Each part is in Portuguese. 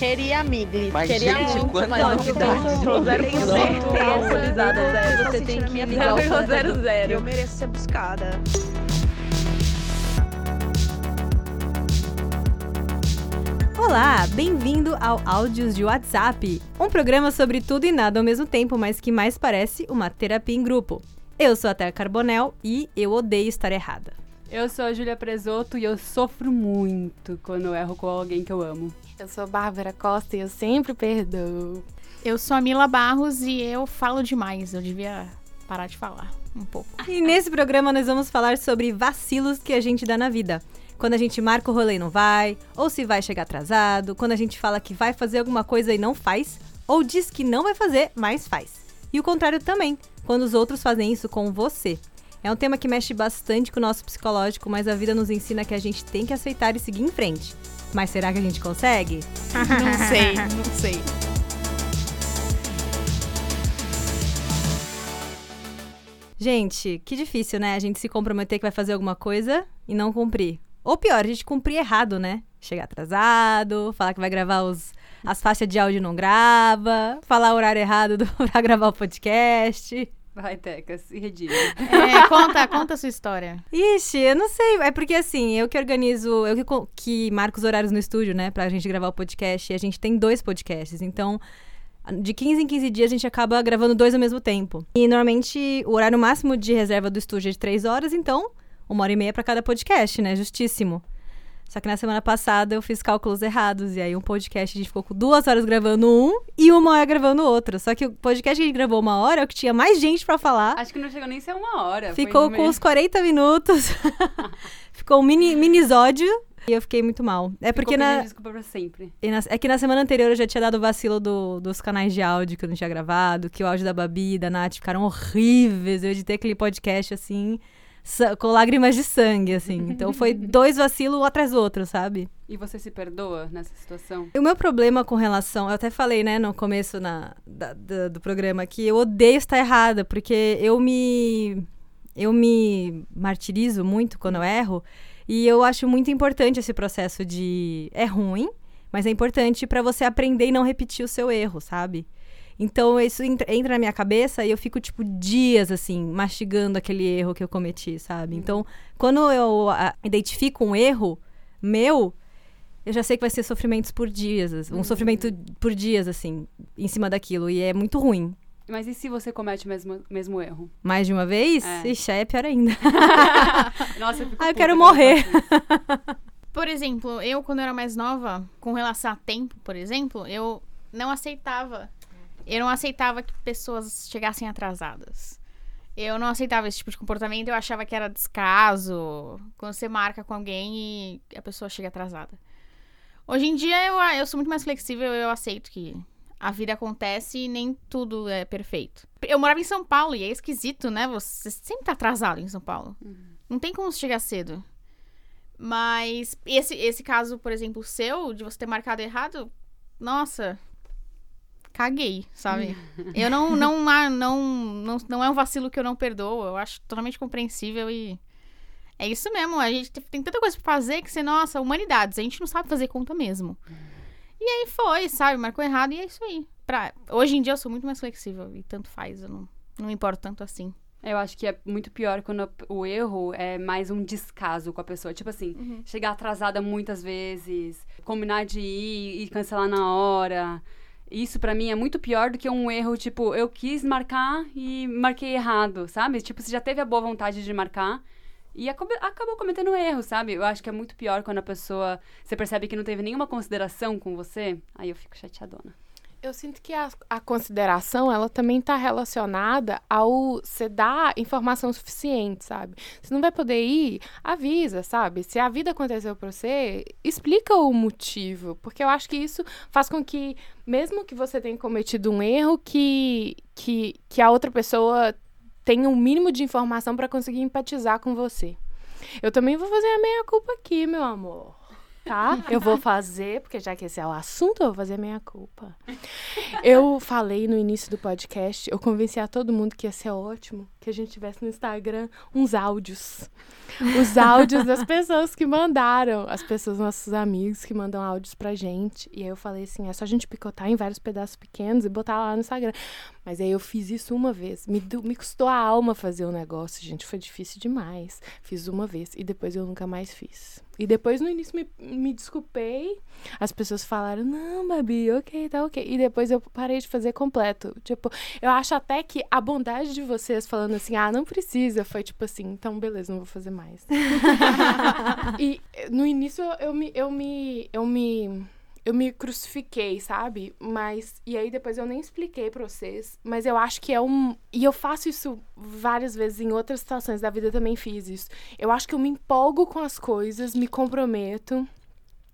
Queria migli. Mas, Queria gente, muito, mas não novidades. tenho. Zero por cento. atualizada, Zé. Você tem que ligar o 0,00. Eu mereço ser buscada. Olá, bem-vindo ao Áudios de WhatsApp, um programa sobre tudo e nada ao mesmo tempo, mas que mais parece uma terapia em grupo. Eu sou a Terra Carbonel e eu odeio estar errada. Eu sou a Júlia Presoto e eu sofro muito quando eu erro com alguém que eu amo. Eu sou Bárbara Costa e eu sempre perdoo. Eu sou a Mila Barros e eu falo demais. Eu devia parar de falar um pouco. E nesse programa nós vamos falar sobre vacilos que a gente dá na vida. Quando a gente marca o rolê e não vai, ou se vai chegar atrasado, quando a gente fala que vai fazer alguma coisa e não faz, ou diz que não vai fazer, mas faz. E o contrário também, quando os outros fazem isso com você. É um tema que mexe bastante com o nosso psicológico, mas a vida nos ensina que a gente tem que aceitar e seguir em frente. Mas será que a gente consegue? Não sei, não sei. Gente, que difícil, né? A gente se comprometer que vai fazer alguma coisa e não cumprir. Ou pior, a gente cumprir errado, né? Chegar atrasado, falar que vai gravar os, as faixas de áudio e não grava, falar o horário errado do, pra gravar o podcast. Vai, Teca, se redime. É, conta, conta a sua história. Ixi, eu não sei. É porque assim, eu que organizo, eu que, que marco os horários no estúdio, né, pra gente gravar o podcast. E a gente tem dois podcasts. Então, de 15 em 15 dias a gente acaba gravando dois ao mesmo tempo. E normalmente o horário máximo de reserva do estúdio é de três horas, então uma hora e meia pra cada podcast, né? Justíssimo. Só que na semana passada eu fiz cálculos errados. E aí um podcast a gente ficou com duas horas gravando um e uma hora gravando outro. Só que o podcast que a gente gravou uma hora é o que tinha mais gente pra falar. Acho que não chegou nem a ser uma hora. Ficou com meio- os 40 minutos. Ficou um mini minisódio. E eu fiquei muito mal. É porque Ficou na, desculpa pra sempre. e na- é que na semana anterior eu já tinha dado o vacilo do- dos canais de áudio que eu não tinha gravado, que o áudio da Babi e da Nath ficaram horríveis. Eu editei aquele podcast assim, com lágrimas de sangue, assim. Então foi dois vacilos um atrás do outro, sabe? E você se perdoa nessa situação? O meu problema com relação, eu até falei, né, no começo na, da- da- do programa, que eu odeio estar errada, porque eu me. Eu me martirizo muito quando eu erro, e eu acho muito importante esse processo de. É ruim, mas é importante pra você aprender e não repetir o seu erro, sabe? Então isso entra, na minha cabeça e eu fico, tipo, dias, assim, mastigando aquele erro que eu cometi, sabe? Então, quando eu ah, identifico um erro meu, eu já sei que vai ser sofrimentos por dias, um sofrimento por dias, assim, em cima daquilo. E é muito ruim. Mas e se você comete o mesmo, mesmo erro? Mais de uma vez? É. Ixi, aí é pior ainda. Nossa, eu fico Ah, eu quero morrer. Por exemplo, eu, quando eu era mais nova, com relação a tempo, por exemplo, eu não aceitava. Eu não aceitava que pessoas chegassem atrasadas. Eu não aceitava esse tipo de comportamento, eu achava que era descaso. Quando você marca com alguém e a pessoa chega atrasada. Hoje em dia eu, eu sou muito mais flexível, eu aceito que a vida acontece e nem tudo é perfeito. Eu morava em São Paulo e é esquisito, né? Você sempre tá atrasado em São Paulo. Não tem como chegar cedo. Mas esse, esse caso, por exemplo, seu, de você ter marcado errado, nossa, caguei, sabe? eu não, não, não, não, não é um vacilo que eu não perdoo, eu acho totalmente compreensível e é isso mesmo. A gente tem tanta coisa pra fazer que você, nossa, humanidades, a gente não sabe fazer conta mesmo. E aí foi, sabe? Marcou errado e é isso aí. Pra, hoje em dia eu sou muito mais flexível e tanto faz, eu não, não me importo tanto assim. Eu acho que é muito pior quando o erro é mais um descaso com a pessoa. Tipo assim, Uhum. chegar atrasada muitas vezes, combinar de ir e cancelar na hora. Isso pra mim é muito pior do que um erro, tipo, eu quis marcar e marquei errado, sabe? Tipo, você já teve a boa vontade de marcar e acabou cometendo um erro, sabe? Eu acho que é muito pior quando a pessoa, você percebe que não teve nenhuma consideração com você, aí eu fico chateadona. Eu sinto que a, a consideração, ela também está relacionada ao você dar informação suficiente, sabe? Você não vai poder ir, avisa, sabe? Se a vida aconteceu pra você, explica o motivo, porque eu acho que isso faz com que, mesmo que você tenha cometido um erro, que, que, que a outra pessoa tenha um mínimo de informação para conseguir empatizar com você. Eu também vou fazer a meia culpa aqui, meu amor. Tá? Eu vou fazer, porque já que esse é o assunto, eu vou fazer minha culpa. Eu falei no início do podcast, eu convenci a todo mundo que ia ser ótimo que a gente tivesse no Instagram uns áudios. Os áudios das pessoas que mandaram. As pessoas, nossos amigos que mandam áudios pra gente. E aí eu falei assim: é só a gente picotar em vários pedaços pequenos e botar lá no Instagram. Mas aí eu fiz isso uma vez. Me, me custou a alma fazer o negócio, gente. Foi difícil demais. Fiz uma vez e depois eu nunca mais fiz. E depois no início me, me desculpei. As pessoas falaram: não, Babi, ok, tá ok. E depois eu parei de fazer completo. Tipo, eu acho até que a bondade de vocês falando assim: ah, não precisa, foi tipo assim, então beleza, não vou fazer mais. e no início eu, eu me. Eu me. Eu me eu me crucifiquei, sabe? Mas. E aí depois eu nem expliquei pra vocês. Mas eu acho que é um. E eu faço isso várias vezes em outras situações da vida eu também fiz isso. Eu acho que eu me empolgo com as coisas, me comprometo.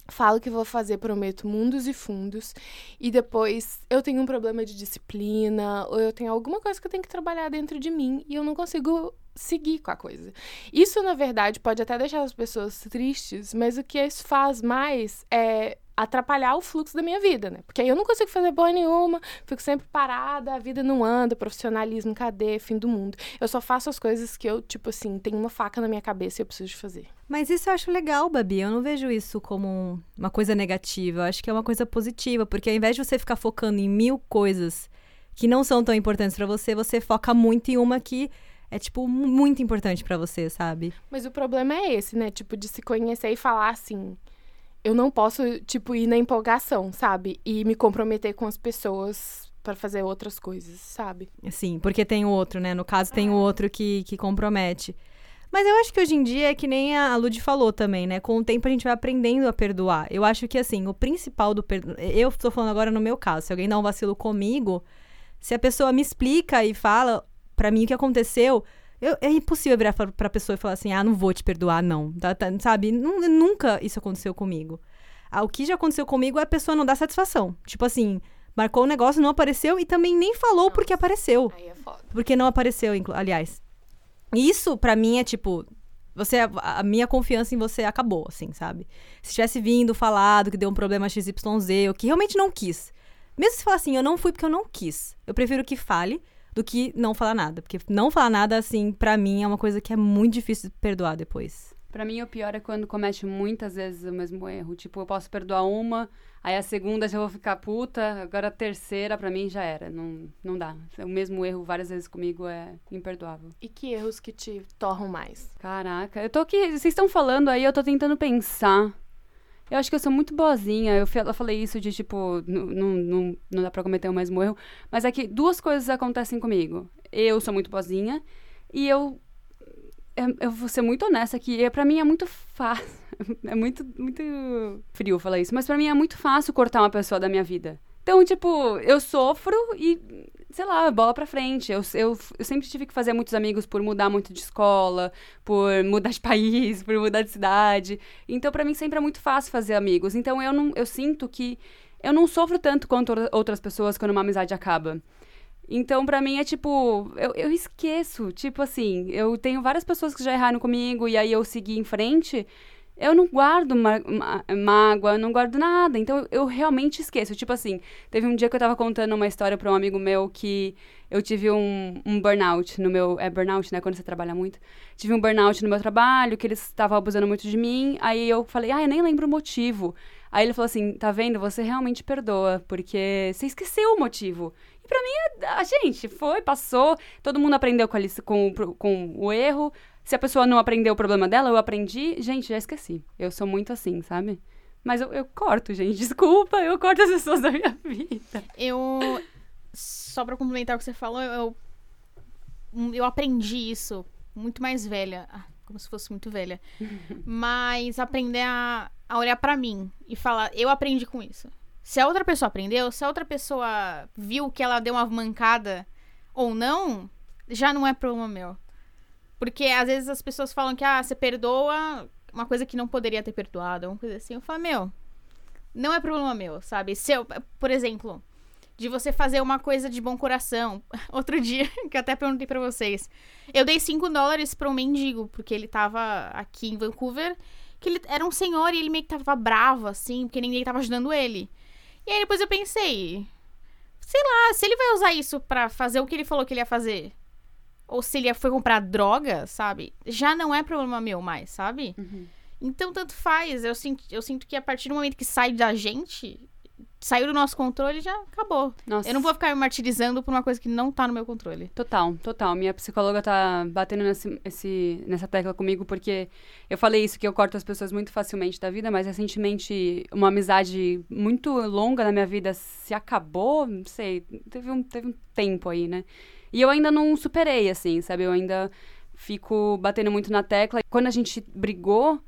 Falo que vou fazer, prometo mundos e fundos. E depois eu tenho um problema de disciplina, ou eu tenho alguma coisa que eu tenho que trabalhar dentro de mim e eu não consigo seguir com a coisa. Isso, na verdade, pode até deixar as pessoas tristes, mas o que isso faz mais é atrapalhar o fluxo da minha vida, né? Porque aí eu não consigo fazer boa nenhuma, fico sempre parada, a vida não anda, profissionalismo, cadê, fim do mundo. Eu só faço as coisas que eu, tipo assim, tenho uma faca na minha cabeça e eu preciso de fazer. Mas isso eu acho legal, Babi. Eu não vejo isso como um- uma coisa negativa. Eu acho que é uma coisa positiva, porque ao invés de você ficar focando em mil coisas que não são tão importantes pra você, você foca muito em uma que é, tipo, mu- muito importante pra você, sabe? Mas o problema é esse, né? Tipo, de se conhecer e falar assim. Eu não posso, tipo, ir na empolgação, sabe? E me comprometer com as pessoas pra fazer outras coisas, sabe? Sim, porque tem o outro, né? No caso, tem o outro que, que compromete. Mas eu acho que hoje em dia é que nem a Lud falou também, né? Com o tempo a gente vai aprendendo a perdoar. Eu acho que, assim, o principal do perdão. Eu tô falando agora no meu caso. Se alguém dá um vacilo comigo, se a pessoa me explica e fala pra mim o que aconteceu, eu- é impossível virar pra, pra pessoa e falar assim: ah, não vou te perdoar, não. Tá- tá- sabe? Nu- Nunca isso aconteceu comigo. Ah, o que já aconteceu comigo é a pessoa não dar satisfação. Tipo assim, marcou o negócio, não apareceu e também nem falou porque apareceu. Aí é foda. Porque não apareceu, aliás. Isso, pra mim, é tipo. Você, a, a minha confiança em você acabou, assim, sabe? Se tivesse vindo, falado que deu um problema XYZ, ou que realmente não quis. Mesmo se falar assim, eu não fui porque eu não quis. Eu prefiro que fale do que não falar nada. Porque não falar nada, assim, pra mim, é uma coisa que é muito difícil de perdoar depois. Pra mim, o pior é quando comete muitas vezes o mesmo erro. Tipo, eu posso perdoar uma, aí a segunda já vou ficar puta, agora a terceira, pra mim, já era. Não, não dá. O mesmo erro várias vezes comigo é imperdoável. E que erros que te torram mais? Caraca, eu tô aqui, vocês estão falando aí, eu tô tentando pensar. Eu acho que eu sou muito boazinha. Eu, eu falei isso de tipo, não, dá pra cometer o mesmo erro. Mas é que duas coisas acontecem comigo. Eu sou muito boazinha e eu. Eu, eu vou ser muito honesta que é, pra mim é muito fácil. É muito, muito frio falar isso, mas pra mim é muito fácil cortar uma pessoa da minha vida. Então, tipo, eu sofro e, sei lá, bola pra frente. Eu, eu, eu sempre tive que fazer muitos amigos por mudar muito de escola, por mudar de país, por mudar de cidade. Então, pra mim, sempre é muito fácil fazer amigos. Então, eu, não, eu sinto que eu não sofro tanto quanto outras pessoas quando uma amizade acaba. Então, pra mim, é tipo, eu, eu esqueço. Tipo assim, eu tenho várias pessoas que já erraram comigo e aí eu segui em frente. Eu não guardo mágoa, eu não guardo nada. Então, eu, realmente esqueço. Tipo assim, teve um dia que eu tava contando uma história pra um amigo meu que eu tive um, um burnout no meu. É burnout, né? Quando você trabalha muito. Tive um burnout no meu trabalho, que eles estavam abusando muito de mim. Aí eu falei, ah, eu nem lembro o motivo. Aí ele falou assim: tá vendo? Você realmente perdoa, porque você esqueceu o motivo. E pra mim, a gente foi, passou, todo mundo aprendeu com, a com, com o erro. Se a pessoa não aprendeu o problema dela, eu aprendi. Gente, já esqueci. Eu sou muito assim, sabe? Mas eu, eu corto, gente. Desculpa, eu corto as pessoas da minha vida. Eu. Só pra complementar o que você falou, eu. Eu aprendi isso muito mais velha. Ah, como se fosse muito velha. Mas aprender a, a olhar pra mim e falar, eu aprendi com isso. Se a outra pessoa aprendeu, se a outra pessoa viu que ela deu uma mancada ou não, já não é problema meu. Porque às vezes as pessoas falam que, ah, você perdoa uma coisa que não poderia ter perdoado, uma coisa assim. Eu falo, meu, não é problema meu, sabe? Se eu, por exemplo, de você fazer uma coisa de bom coração. Outro dia, que eu até perguntei pra vocês. Eu dei 5 dólares pra um mendigo, porque ele tava aqui em Vancouver que ele era um senhor e ele meio que tava bravo, assim, porque ninguém tava ajudando ele. E aí depois eu pensei, sei lá, se ele vai usar isso pra fazer o que ele falou que ele ia fazer, ou se ele foi comprar droga, sabe? Já não é problema meu mais, sabe? Uhum. Então, tanto faz. Eu sinto, eu sinto que a partir do momento que sai da gente, saiu do nosso controle, já acabou. Nossa. Eu não vou ficar me martirizando por uma coisa que não tá no meu controle. Total, total. Minha psicóloga tá batendo nesse, esse, nessa tecla comigo porque eu falei isso, que eu corto as pessoas muito facilmente da vida, mas recentemente uma amizade muito longa na minha vida se acabou, não sei, teve um, teve um tempo aí, né? E eu ainda não superei, assim, sabe? Eu ainda fico batendo muito na tecla. Quando a gente brigou,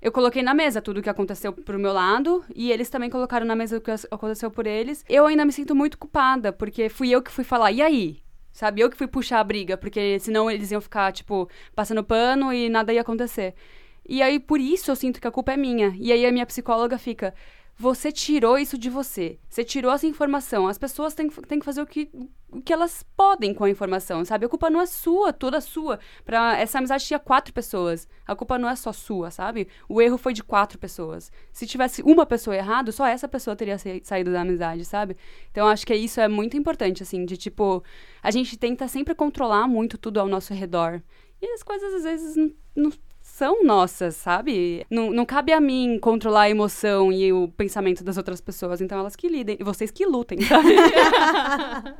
eu coloquei na mesa tudo o que aconteceu pro meu lado e eles também colocaram na mesa o que aconteceu por eles. Eu ainda me sinto muito culpada, porque fui eu que fui falar, e aí? Sabe? Eu que fui puxar a briga, porque senão eles iam ficar, tipo, passando pano e nada ia acontecer. E aí, por isso, eu sinto que a culpa é minha. E aí, a minha psicóloga fica: você tirou isso de você. Você tirou essa informação. As pessoas têm, que- têm que fazer o que, o que elas podem com a informação, sabe? A culpa não é sua, toda sua. Pra, essa amizade tinha quatro pessoas. A culpa não é só sua, sabe? O erro foi de quatro pessoas. Se tivesse uma pessoa errado, só essa pessoa teria sa- saído da amizade, sabe? Então, acho que isso é muito importante, assim, de tipo, a gente tenta sempre controlar muito tudo ao nosso redor. E as coisas, às vezes, não, não são nossas, sabe? Não, não cabe a mim controlar a emoção e o pensamento das outras pessoas. Então, elas que lidem. E vocês que lutem, sabe?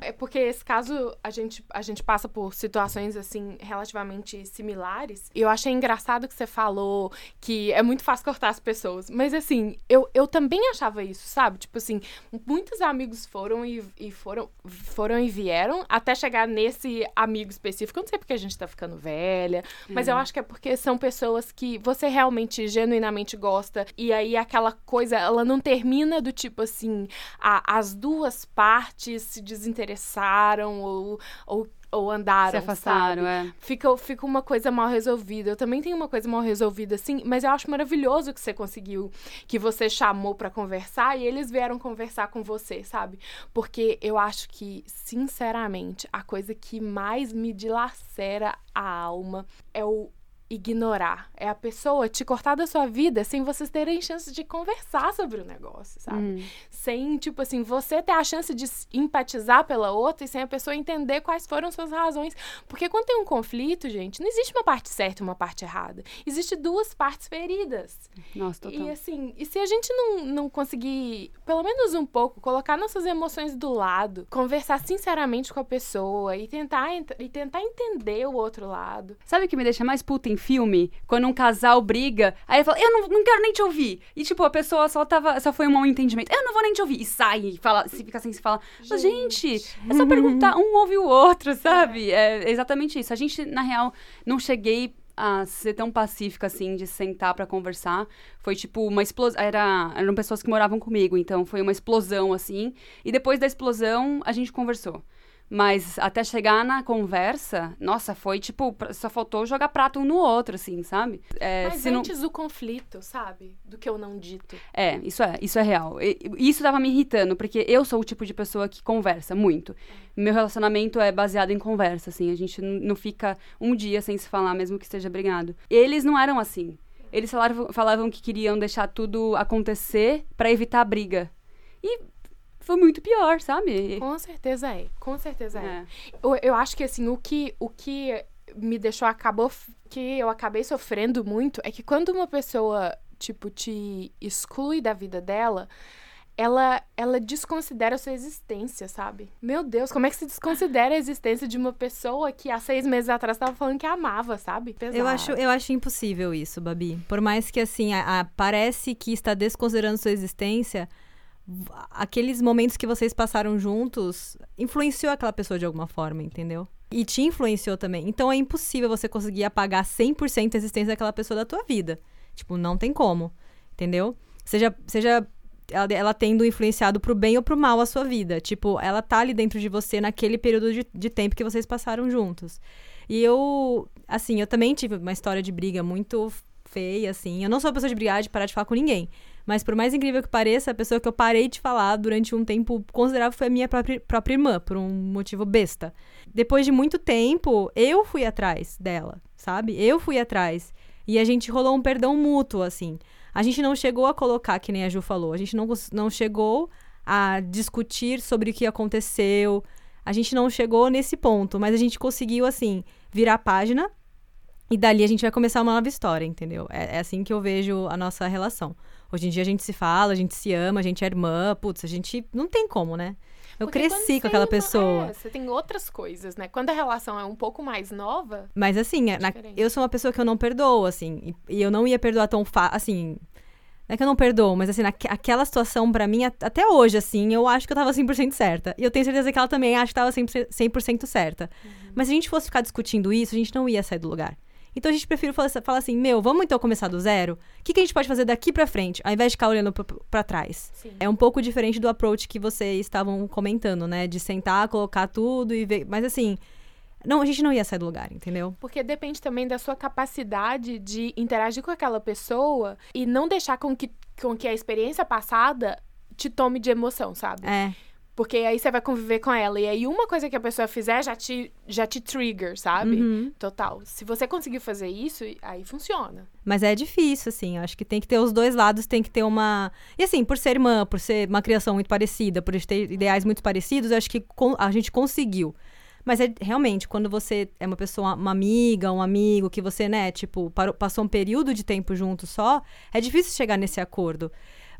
É porque esse caso a gente, a gente passa por situações assim relativamente similares. E eu achei engraçado que você falou que é muito fácil cortar as pessoas. Mas assim, eu, eu também achava isso, sabe? Tipo assim, muitos amigos foram e, e foram, foram e vieram até chegar nesse amigo específico. Eu não sei porque a gente tá ficando velha, mas eu acho que é porque são pessoas que você realmente genuinamente gosta. E aí aquela coisa, ela não termina do tipo assim, a- as duas partes se desinteressaram ou, ou, ou andaram. Se afastaram, sabe? é. Fica, fica uma coisa mal resolvida. Eu também tenho uma coisa mal resolvida, assim, mas eu acho maravilhoso que você conseguiu, que você chamou pra conversar e eles vieram conversar com você, sabe? Porque eu acho que, sinceramente, a coisa que mais me dilacera a alma é o ignorar. É a pessoa te cortar da sua vida sem vocês terem chance de conversar sobre o negócio, sabe? Hum. Sem, tipo assim, você ter a chance de empatizar pela outra e sem a pessoa entender quais foram suas razões. Porque quando tem um conflito, gente, não existe uma parte certa e uma parte errada. Existe duas partes feridas. Nossa, total. E assim, e se a gente não, não conseguir, pelo menos um pouco, colocar nossas emoções do lado, conversar sinceramente com a pessoa e tentar, ent- e tentar entender o outro lado. Sabe o que me deixa mais puta em filme? Quando um casal briga, aí ele fala, eu não, não quero nem te ouvir. E tipo, a pessoa só tava, só foi um mau entendimento. Eu não vou nem te ouvir. E sai, e fala, se fica assim, se fala. Mas, gente, é só perguntar, um ouve o outro, sabe? É exatamente isso. A gente, na real, não cheguei a ser tão pacífica assim, de sentar pra conversar. Foi tipo uma explosão. Era, eram pessoas que moravam comigo, então foi uma explosão assim. E depois da explosão, a gente conversou. Mas até chegar na conversa, nossa, foi tipo, só faltou jogar prato um no outro, assim, sabe? É, Mas se não- antes o conflito, sabe? Do que eu não dito. é, isso é, isso é real. E- isso tava me irritando, porque eu sou o tipo de pessoa que conversa muito. Meu relacionamento é baseado em conversa, assim. A gente não fica um dia sem se falar, mesmo que esteja brigado. Eles não eram assim. Eles falavam, falavam que queriam deixar tudo acontecer pra evitar a briga. E foi muito pior, sabe? Com certeza é. Com certeza é. É. Eu, eu acho que assim, o que, o que me deixou acabou que eu acabei sofrendo muito é que quando uma pessoa, tipo, te exclui da vida dela, ela, ela desconsidera a sua existência, sabe? Meu Deus, como é que se desconsidera a existência de uma pessoa que há seis meses atrás tava falando que amava, sabe? Pesado. Eu acho, eu acho impossível isso, Babi. Por mais que, assim, a- a- parece que está desconsiderando sua existência, aqueles momentos que vocês passaram juntos influenciou aquela pessoa de alguma forma, entendeu? E te influenciou também. Então é impossível você conseguir apagar 100% a existência daquela pessoa da tua vida. Tipo, não tem como, entendeu? Seja, seja ela, ela tendo influenciado pro bem ou pro mal a sua vida. Tipo, ela tá ali dentro de você naquele período de, de tempo que vocês passaram juntos. E eu, assim, eu também tive uma história de briga muito feia, assim. Eu não sou uma pessoa de brigar, de parar de falar com ninguém. Mas por mais incrível que pareça, a pessoa que eu parei de falar durante um tempo considerável foi a minha própria, própria irmã, por um motivo besta. Depois de muito tempo, eu fui atrás dela, sabe? Eu fui atrás. E a gente rolou um perdão mútuo, assim. A gente não chegou a colocar, que nem a Ju falou, a gente não, não chegou a discutir sobre o que aconteceu. A gente não chegou nesse ponto, mas a gente conseguiu, assim, virar a página e dali a gente vai começar uma nova história, entendeu? É, é assim que eu vejo a nossa relação. Hoje em dia a gente se fala, a gente se ama, a gente é irmã, putz, a gente não tem como, né? Eu Porque cresci com aquela não- pessoa. é, você tem outras coisas, né? Quando a relação é um pouco mais nova, Mas assim, é, na- Diferente. eu sou uma pessoa que eu não perdoo, assim. E, e eu não ia perdoar tão fácil, assim... Não é que eu não perdoo, mas assim, naque- aquela situação pra mim, at- até hoje, assim, eu acho que eu tava 100% certa. E eu tenho certeza que ela também acha que tava 100%, 100% certa. Mas se a gente fosse ficar discutindo isso, a gente não ia sair do lugar. Então a gente prefere falar, falar assim, meu, vamos então começar do zero? O que, que a gente pode fazer daqui pra frente, ao invés de ficar olhando pra, pra trás? sim. É um pouco diferente do approach que vocês estavam comentando, né? De sentar, colocar tudo e ver. Mas assim, não, a gente não ia sair do lugar, entendeu? Porque depende também da sua capacidade de interagir com aquela pessoa e não deixar com que, com que a experiência passada te tome de emoção, sabe? É. Porque aí você vai conviver com ela. E aí uma coisa que a pessoa fizer já te, já te trigger, sabe? Uhum. Total. Se você conseguir fazer isso, aí funciona. Mas é difícil, assim. Acho que tem que ter os dois lados, tem que ter uma. E assim, por ser irmã, por ser uma criação muito parecida, por ter ideais muito parecidos, eu acho que a gente conseguiu. Mas é realmente, quando você é uma pessoa, uma amiga, um amigo, que você, né, tipo, parou- passou um período de tempo junto só, é difícil chegar nesse acordo.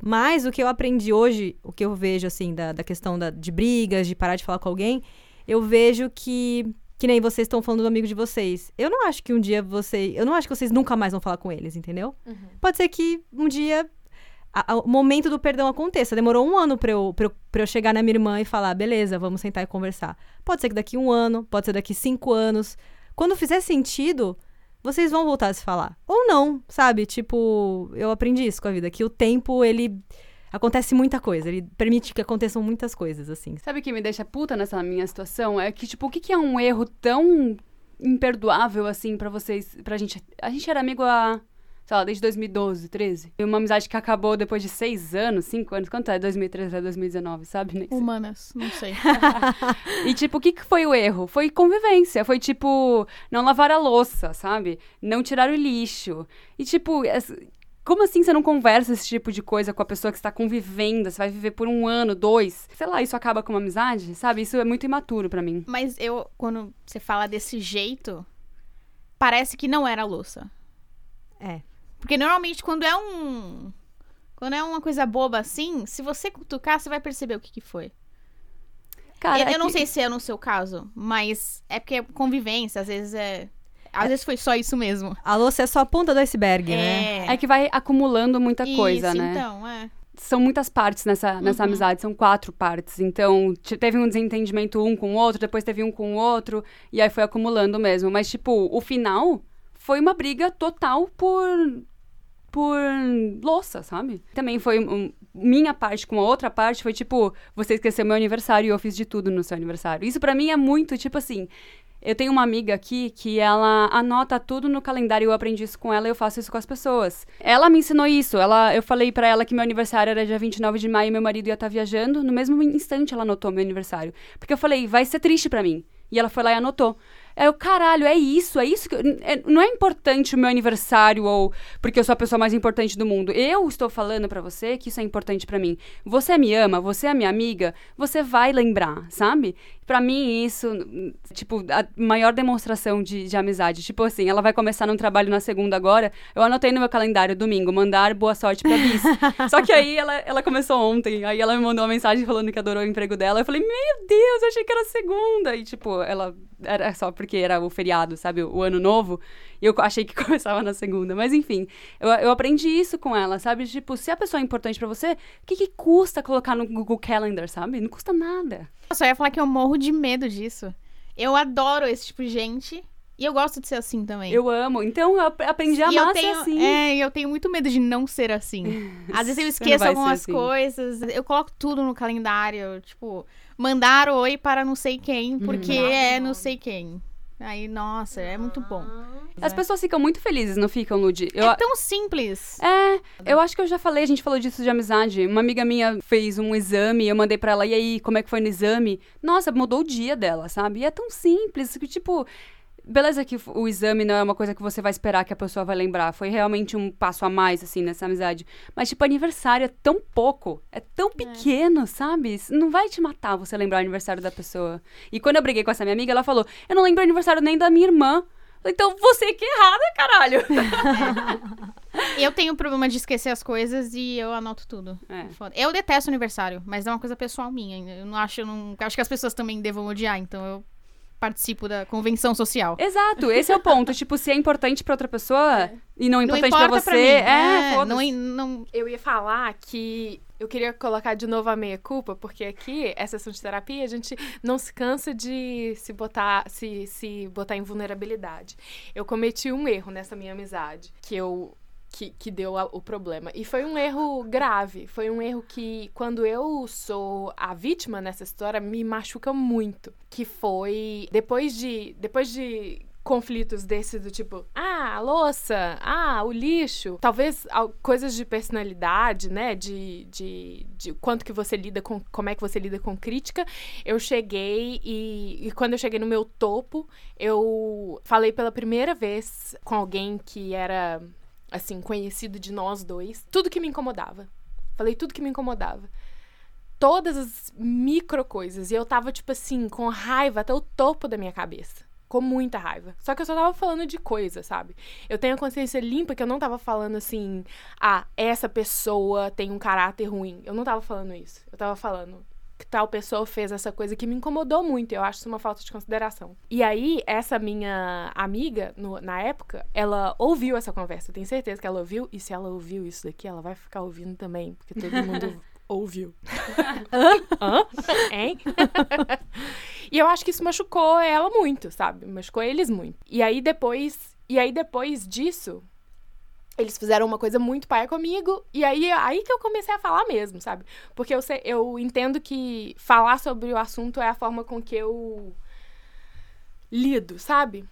Mas o que eu aprendi hoje, o que eu vejo, assim, da, da questão da- de brigas, de parar de falar com alguém, eu vejo que. Que nem vocês estão falando do amigo de vocês. Eu não acho que um dia vocês. Eu não acho que vocês nunca mais vão falar com eles, entendeu? Pode ser que um dia a- a- o momento do perdão aconteça. Demorou um ano pra eu, pra, eu, pra eu chegar na minha irmã e falar, beleza, vamos sentar e conversar. Pode ser que daqui um ano, pode ser daqui cinco anos. Quando fizer sentido, vocês vão voltar a se falar. Ou não, sabe? Tipo, eu aprendi isso com a vida, que o tempo, ele. Acontece muita coisa, ele permite que aconteçam muitas coisas, assim. Sabe o que me deixa puta nessa minha situação? É que, tipo, o que, que é um erro tão imperdoável, assim, pra vocês, pra gente? A gente era amigo há, sei lá, desde 2012, 13. E uma amizade que acabou depois de seis anos, cinco anos. Quanto é? 2013 pra 2019, sabe? Nem sei. Humanas, não sei. E, tipo, o que, que foi o erro? Foi convivência. Foi, tipo, não lavar a louça, sabe? Não tirar o lixo. E, tipo, como assim você não conversa esse tipo de coisa com a pessoa que está convivendo? Você vai viver por um ano, dois. Sei lá, isso acaba com uma amizade, sabe? Isso é muito imaturo pra mim. Mas eu, quando você fala desse jeito, parece que não era louça. É. Porque normalmente quando é um. Quando é uma coisa boba assim, se você cutucar, você vai perceber o que, que foi. Cara, eu, é eu não que- sei se é no seu caso, mas é porque é convivência, às vezes é. Às vezes foi só isso mesmo. A louça é só a ponta do iceberg, né? É que vai acumulando muita coisa, isso, né? então, é. São muitas partes nessa, nessa Uhum. amizade, são quatro partes. Então, te- teve um desentendimento um com o outro, depois teve um com o outro, e aí foi acumulando mesmo. Mas, tipo, o final foi uma briga total por. Por louça, sabe? Também foi. um- minha parte com a outra parte foi tipo, você esqueceu meu aniversário e eu fiz de tudo no seu aniversário. Isso pra mim é muito, tipo assim. Eu tenho uma amiga aqui que ela anota tudo no calendário, eu aprendi isso com ela e eu faço isso com as pessoas. Ela me ensinou isso. Ela, eu falei pra ela que meu aniversário era dia 29 de maio e meu marido ia estar viajando. No mesmo instante ela anotou meu aniversário. Porque eu falei, vai ser triste pra mim. E ela foi lá e anotou. Aí eu, caralho, é isso, é isso que. eu- é- não é importante o meu aniversário ou porque eu sou a pessoa mais importante do mundo. Eu estou falando pra você que isso é importante pra mim. Você me ama, você é minha amiga, você vai lembrar, sabe? Pra mim, isso, tipo, a maior demonstração de, de amizade. Tipo assim, ela vai começar num trabalho na segunda agora. Eu anotei no meu calendário, domingo, mandar boa sorte pra Bis. Só que aí ela, ela começou ontem. Aí ela me mandou uma mensagem falando que adorou o emprego dela. Eu falei, meu Deus, eu achei que era segunda. E, tipo, ela era só porque era o feriado, sabe? O ano novo. E eu achei que começava na segunda. Mas enfim, eu, eu aprendi isso com ela, sabe? Tipo, se a pessoa é importante pra você, o que, que custa colocar no Google Calendar, sabe? Não custa nada. Eu só ia falar que eu morro de medo disso. Eu adoro esse tipo de gente. E eu gosto de ser assim também. Eu amo. Então eu ap- aprendi a e amar ser assim. É, e eu tenho muito medo de não ser assim. Às vezes eu esqueço algumas assim. coisas. Eu coloco tudo no calendário. Tipo, mandar oi para não sei quem, porque é não sei quem. Aí, nossa, é muito bom. As pessoas ficam muito felizes, não ficam, Lud? Eu, É tão simples. É, eu acho que eu já falei, a gente falou disso de amizade. Uma amiga minha fez um exame, eu mandei pra ela, e aí, como é que foi no exame? Nossa, mudou o dia dela, sabe? E é tão simples, que tipo. Beleza que o exame não é uma coisa que você vai esperar que a pessoa vai lembrar. Foi realmente um passo a mais, assim, nessa amizade. Mas, tipo, aniversário é tão pouco, é tão pequeno, sabe? Não vai te matar você lembrar o aniversário da pessoa. E quando eu briguei com essa minha amiga, ela falou: Eu não lembro o aniversário nem da minha irmã. Então você que é errada, caralho. Eu tenho problema de esquecer as coisas e eu anoto tudo. É. Eu detesto aniversário, mas é uma coisa pessoal minha. Eu não acho, eu não acho que as pessoas também devam odiar, então eu participo da convenção social. Exato, esse é o ponto. tipo, se é importante pra outra pessoa e não é Não importante importa pra você, pra mim. é, É, não, não, Eu ia falar que eu queria colocar de novo a meia-culpa, porque aqui, essa sessão de terapia, a gente não se cansa de se botar, se, se botar em vulnerabilidade. Eu cometi um erro nessa minha amizade, que eu. Que, que deu a- o problema. E foi um erro grave. Foi um erro que, quando eu sou a vítima nessa história, me machuca muito. Que foi depois de. Depois de conflitos desses do tipo, ah, a louça, ah, o lixo. Talvez al- coisas de personalidade, né? De, de, de quanto que você lida com. Como é que você lida com crítica. Eu cheguei e, e quando eu cheguei no meu topo, eu falei pela primeira vez com alguém que era, assim, conhecido de nós dois, tudo que me incomodava. Falei tudo que me incomodava todas as micro coisas. E eu tava, tipo assim, com raiva até o topo da minha cabeça. Com muita raiva. Só que eu só tava falando de coisa, sabe? Eu tenho a consciência limpa que eu não tava falando assim, ah, essa pessoa tem um caráter ruim. Eu não tava falando isso. Eu tava falando que tal pessoa fez essa coisa que me incomodou muito. Eu acho isso uma falta de consideração. E aí, essa minha amiga, no- na época, ela ouviu essa conversa. Eu tenho certeza que ela ouviu. E se ela ouviu isso daqui, ela vai ficar ouvindo também. Porque todo mundo ouviu. Hã? Hã? Hein? e eu acho que isso machucou ela muito, sabe? Machucou eles muito. E aí depois, e aí depois disso, eles fizeram uma coisa muito paia comigo, e aí aí que eu comecei a falar mesmo, sabe? Porque eu sei, eu entendo que falar sobre o assunto é a forma com que eu lido, sabe?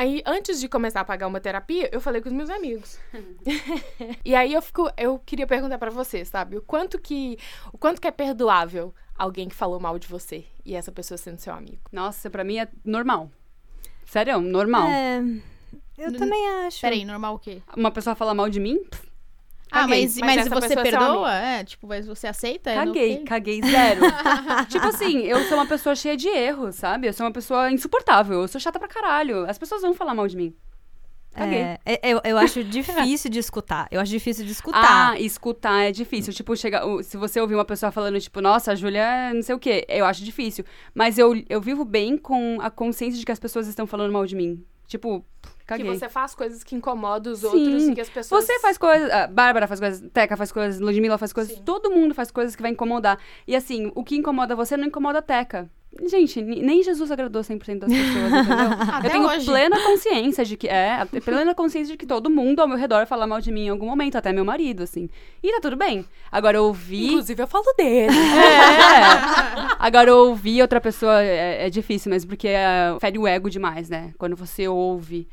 Aí, antes de começar a pagar uma terapia, eu falei com os meus amigos. e aí eu fico, eu queria perguntar pra você, sabe? O quanto que, o quanto que é perdoável alguém que falou mal de você e essa pessoa sendo seu amigo? Nossa, pra mim é normal. Sério, normal. É, eu também acho. Peraí, normal o quê? Uma pessoa falar mal de mim? Pff, Ah, Caguei. mas, Mas mas, essa você pessoa é seu perdoa? É, tipo, mas você aceita? No Caguei, caguei zero. tipo assim, eu sou uma pessoa cheia de erros, sabe? Eu sou uma pessoa insuportável, eu sou chata pra caralho. As pessoas vão falar mal de mim. Caguei. É, é, eu, eu acho difícil de escutar. Eu acho difícil de escutar. Ah, escutar é difícil. Tipo, chega, o- se você ouvir uma pessoa falando, tipo, nossa, a Júlia é não sei o quê, eu acho difícil. Mas eu, eu vivo bem com a consciência de que as pessoas estão falando mal de mim. Tipo, caguei. Que você faz coisas que incomodam os Sim. outros e que as pessoas. Você faz coisas, a Bárbara faz coisas, Teca faz coisas, Ludmilla faz coisas, Sim. todo mundo faz coisas que vai incomodar. E assim, o que incomoda você não incomoda a Teca. Gente, nem Jesus agradou 100% das pessoas, entendeu? Até eu tenho hoje. plena consciência de que é, plena consciência de que todo mundo ao meu redor fala mal de mim em algum momento, até meu marido, assim. E tá tudo bem. Agora eu ouvi Inclusive, eu falo dele. é. Agora, ouvir outra pessoa é, é difícil mesmo, porque é, fere o ego demais, né? Quando você ouve,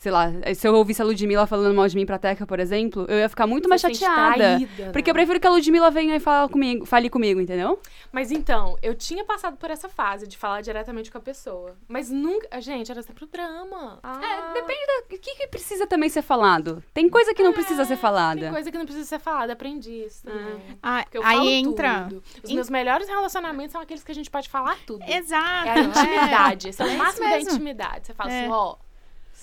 sei lá, se eu ouvisse a Ludmilla falando mal de mim pra Teca, por exemplo, eu ia ficar muito mais Você sente chateada. traída, né? Porque eu prefiro que a Ludmilla venha e fale comigo, fale comigo, entendeu? Mas então, eu tinha passado por essa fase de falar diretamente com a pessoa. Mas nunca. Gente, era sempre o drama. Ah, É, depende da. O que, que precisa também ser falado? Tem coisa que não precisa ser Tem falada. coisa que não precisa ser falada, aprendi isso também. Ah, Porque eu aí falo entra. tudo. Os meus melhores relacionamentos são aqueles que a gente pode falar tudo. Exato. É a intimidade. Esse é o É isso máximo da intimidade. Você fala É. assim, ó,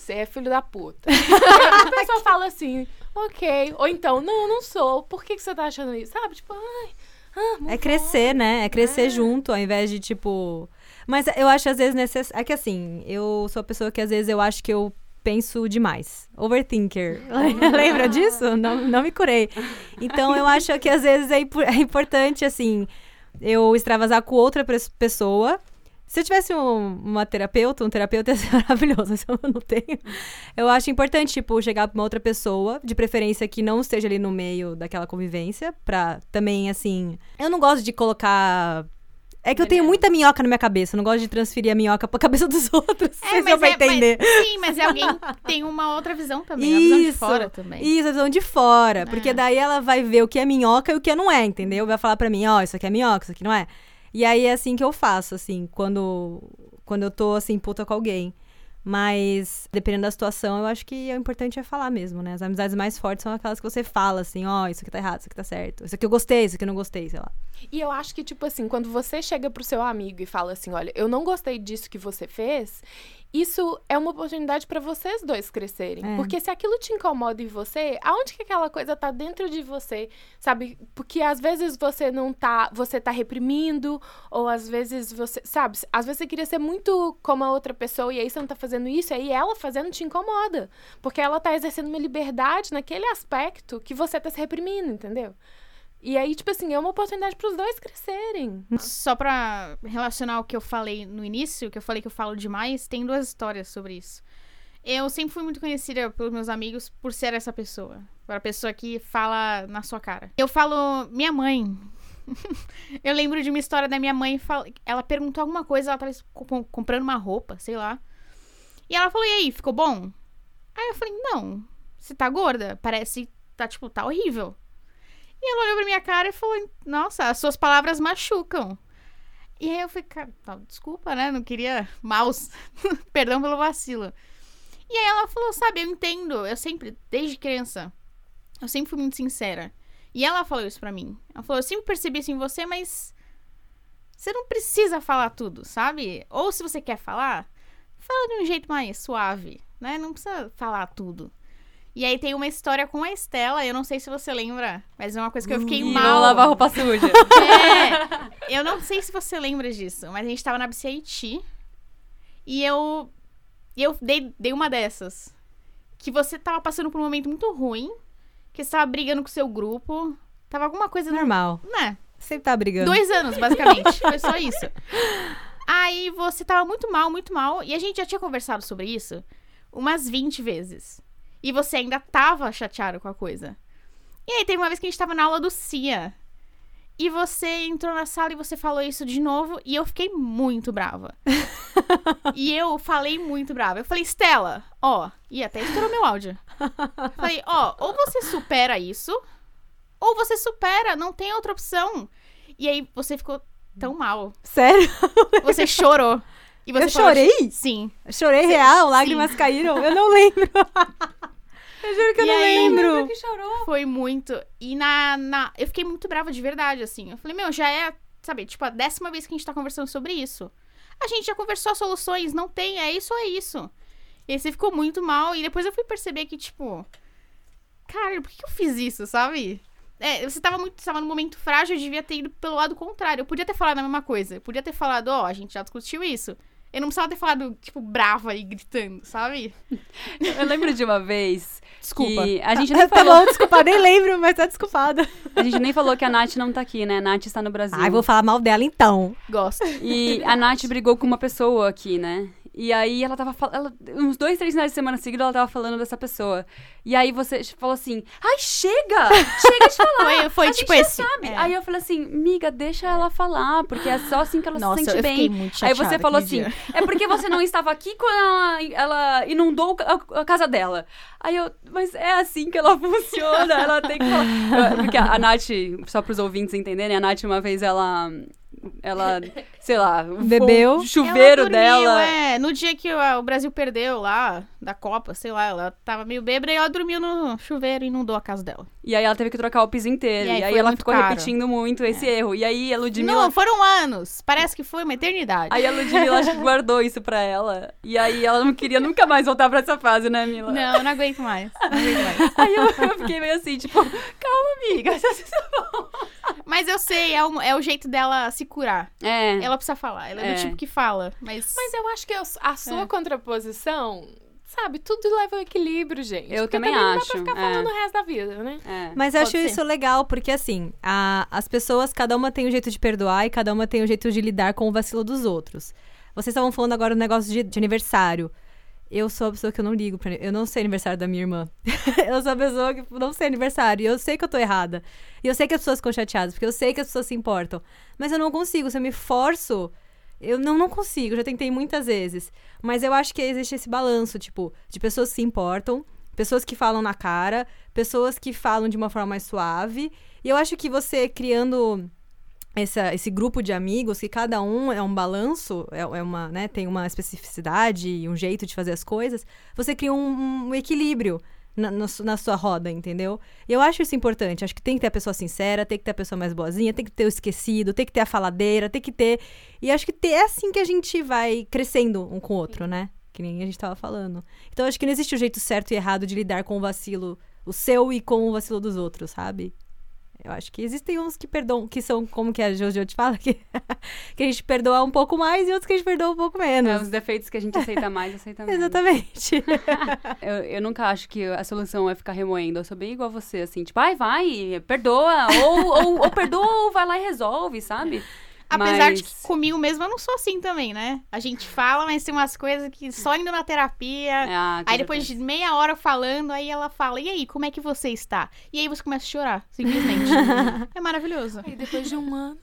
você é filho da puta. a pessoa fala assim, ok. Ou então, não, não sou. Por que, que você tá achando isso? Sabe? Tipo, ai. Ah, É crescer, né? É crescer É. junto, ao invés de, tipo. Mas eu acho, às vezes, necessário. É que assim, eu sou a pessoa que às vezes eu acho que eu penso demais. Overthinker. Lembra disso? Não, não me curei. Então eu acho que às vezes é, impo- é importante, assim, eu extravasar com outra pessoa. Se eu tivesse um- uma terapeuta, um terapeuta ia ser maravilhoso, mas eu não tenho. Eu acho importante, tipo, chegar pra uma outra pessoa, de preferência que não esteja ali no meio daquela convivência, pra também, assim. Eu não gosto de colocar. É que eu tenho muita minhoca na minha cabeça, eu não gosto de transferir a minhoca pra cabeça dos outros. É, Vocês deu pra é- entender. mas- sim, mas é alguém que tem uma outra visão também. A visão de Isso. fora também. Isso, a visão de fora. Porque É. daí ela vai ver o que é minhoca e o que não é, entendeu? Vai falar pra mim, ó, isso aqui é minhoca, isso aqui não é. E aí é assim que eu faço, assim, quando, quando eu tô, assim, puta com alguém. Mas, dependendo da situação, eu acho que o importante é falar mesmo, né? As amizades mais fortes são aquelas que você fala, assim, ó, isso aqui tá errado, isso aqui tá certo. Isso aqui eu gostei, isso aqui eu não gostei, sei lá. E eu acho que, tipo assim, quando você chega pro seu amigo e fala assim, olha, eu não gostei disso que você fez, isso é uma oportunidade para vocês dois crescerem. É. Porque se aquilo te incomoda em você, aonde que aquela coisa tá dentro de você, sabe? Porque às vezes você não tá, você tá reprimindo, ou às vezes você, sabe? Às vezes você queria ser muito como a outra pessoa e aí você não tá fazendo isso, e aí ela fazendo te incomoda. Porque ela tá exercendo uma liberdade naquele aspecto que você tá se reprimindo, entendeu? E aí, tipo assim, é uma oportunidade pros dois crescerem. Só pra relacionar o que eu falei no início, que eu falei que eu falo demais, tem duas histórias sobre isso. Eu sempre fui muito conhecida pelos meus amigos por ser essa pessoa. Por a pessoa que fala na sua cara. Eu falo, minha mãe. eu lembro de uma história da minha mãe. Ela perguntou alguma coisa, ela tava com- comprando uma roupa, sei lá. E ela falou, e aí, ficou bom? Aí eu falei, não. Você tá gorda? Parece, tá tipo, tá horrível. E ela olhou pra minha cara e falou: Nossa, as suas palavras machucam. E aí eu falei, tá, desculpa, né? Não queria maus. Perdão pelo vacilo. E aí ela falou, sabe, eu entendo. Eu sempre, desde criança, eu sempre fui muito sincera. E ela falou isso pra mim. Ela falou, eu sempre percebi isso em você, mas você não precisa falar tudo, sabe? Ou se você quer falar, fala de um jeito mais suave, né? Não precisa falar tudo. E aí tem uma história com a Estela, eu não sei se você lembra, mas é uma coisa que eu fiquei Ih, mal. vamos lavar roupa suja. É, eu não sei se você lembra disso, mas a gente tava na BCIT e eu eu dei, dei uma dessas. Que você tava passando por um momento muito ruim, que você tava brigando com o seu grupo, tava alguma coisa Normal. né? Sempre tá brigando. Dois anos, basicamente. Foi só isso. Aí você tava muito mal, muito mal. E a gente já tinha conversado sobre isso umas 20 vezes. E você ainda tava chateado com a coisa. E aí teve uma vez que a gente tava na aula do CIA. E você entrou na sala e você falou isso de novo. E eu fiquei muito brava. e eu falei muito brava. Eu falei, Stella, ó. E até estourou meu áudio. Falei, ó, ou você supera isso, ou você supera, não tem outra opção. E aí você ficou tão mal. Sério? Você chorou. E você Eu falou, chorei? Sim. Eu Chorei real, lágrimas caíram. Eu não lembro. eu juro que eu E não aí? lembro. que chorou. Foi muito. E na, na. Eu fiquei muito brava de verdade, assim. Eu falei, meu, já é, sabe, tipo, a décima vez que a gente tá conversando sobre isso. A gente já conversou as soluções, não tem, é isso ou é isso. E aí você ficou muito mal. E depois eu fui perceber que, tipo. Cara, por que eu fiz isso, sabe? É, você tava muito. Tava num momento frágil, eu devia ter ido pelo lado contrário. Eu podia ter falado a mesma coisa. Eu podia ter falado, ó, a gente já discutiu isso. Eu não precisava ter falado, tipo, brava e gritando, sabe? Eu lembro de uma vez Desculpa. que a gente nem Tá falou, bom, desculpa, nem lembro, mas tá desculpada. a gente nem falou que a Nath não tá aqui, né? A Nath está no Brasil. Ai, vou falar mal dela então. Gosto. E a Nath brigou com uma pessoa aqui, né? E aí ela tava falando. Uns dois, três finais de semana seguidos ela tava falando dessa pessoa. E aí você falou assim: ai, chega! Chega de falar! Foi, foi tipo esse. sabe. É. Aí eu falei assim, miga, deixa ela falar, porque é só assim que ela Nossa, se sente eu bem. muito Aí você falou assim, dia. é porque você não estava aqui quando ela, ela inundou a, a casa dela. Aí eu, mas é assim que ela funciona, ela tem que falar. Porque a, a Nath, só para os ouvintes entenderem, a Nath uma vez ela, ela, sei lá, o Bebeu. o chuveiro Ela dormiu, dela. É, no dia que o Brasil perdeu lá, da Copa, sei lá, ela tava meio bêbada e ela dormiu no chuveiro e inundou a casa dela. E aí ela teve que trocar o piso inteiro. E aí E aí, ela ficou caro. É. repetindo muito esse erro. E aí a Ludmilla. Não, foram anos. Parece que foi uma eternidade. Aí a Ludmilla acho que guardou isso pra ela. E aí ela não queria nunca mais voltar pra essa fase, né, Mila? Não, eu não aguento mais. Não aguento mais. Aí eu, eu fiquei meio assim, tipo, calma, amiga. Mas eu sei, é o, é o jeito dela se curar. É. Ela precisa falar. Ela é, É. do tipo que fala. Mas, Mas eu acho que a a sua É. contraposição, sabe, tudo leva ao equilíbrio, gente. Eu Porque também não dá acho, pra ficar é. falando o resto da vida, né? É. Mas eu Pode acho ser. isso legal, porque assim, a- as pessoas, cada uma tem um jeito de perdoar e cada uma tem um jeito de lidar com o vacilo dos outros. Vocês estavam falando agora do negócio de, de aniversário. Eu sou a pessoa que eu não ligo pra. Eu não sei aniversário da minha irmã. eu sou a pessoa que não sei aniversário. E eu sei que eu tô errada. E eu sei que as pessoas ficam chateadas, porque eu sei que as pessoas se importam. Mas eu não consigo. Se eu me forço, eu não, não consigo. Já tentei muitas vezes. Mas eu acho que existe esse balanço, tipo, de pessoas que se importam, pessoas que falam na cara, pessoas que falam de uma forma mais suave. E eu acho que você criando essa, esse grupo de amigos, que cada um é um balanço, é, é uma, né, tem uma especificidade e um jeito de fazer as coisas, você cria um, um equilíbrio na, na, na sua roda, entendeu? E eu acho isso importante. Acho que tem que ter a pessoa sincera, tem que ter a pessoa mais boazinha, tem que ter o esquecido, tem que ter a faladeira, tem que ter. E acho que ter- é assim que a gente vai crescendo um com o outro, né? Que nem a gente tava falando. Então acho que não existe o jeito certo e errado de lidar com o vacilo, o seu e com o vacilo dos outros, sabe? Eu acho que existem uns que perdoam, que são, como que a Jojo te fala, que, que a gente perdoa um pouco mais e outros que a gente perdoa um pouco É, menos. os defeitos que a gente aceita mais, aceita menos. Exatamente. Eu, eu nunca acho que a solução é ficar remoendo. Eu sou bem igual a você, assim, tipo, ai, vai, perdoa. Ou, ou, ou perdoa ou vai lá e resolve, sabe? Apesar de Mas- que comigo mesma eu não sou assim também, né? A gente fala, mas tem umas coisas que só indo na terapia. Ah, com Aí depois de meia hora falando, aí ela fala: E aí, como é que você está? E aí você começa a chorar, simplesmente. é maravilhoso. E depois de um ano.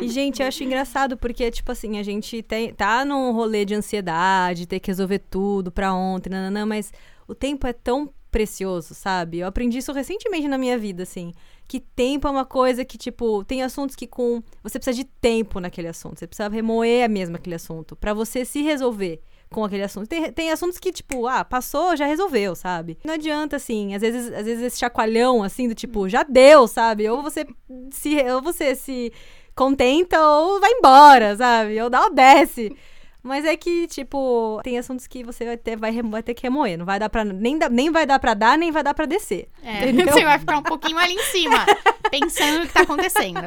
E, gente, eu acho engraçado porque, tipo assim, a gente tem, tá num rolê de ansiedade, ter que resolver tudo pra ontem, nananã, mas o tempo é tão precioso, sabe? Eu aprendi isso recentemente na minha vida, assim. Que tempo é uma coisa que, tipo, tem assuntos que com. Você precisa de tempo naquele assunto. Você precisa remoer mesmo aquele assunto. pra você se resolver com aquele assunto. Tem, tem assuntos que, tipo, ah, passou, já resolveu, sabe? Não adianta, assim, às vezes, às vezes esse chacoalhão, assim, do tipo, já deu, sabe? Ou você se. Ou você se contenta ou vai embora, sabe? Ou dá ou desce. Mas é que, tipo, tem assuntos que você vai ter, vai, vai ter que remoer. Não vai dar pra. Nem, dá- nem vai dar pra dar, nem vai dar pra descer. É, Entendeu? você vai ficar um pouquinho ali em cima, pensando no que tá acontecendo.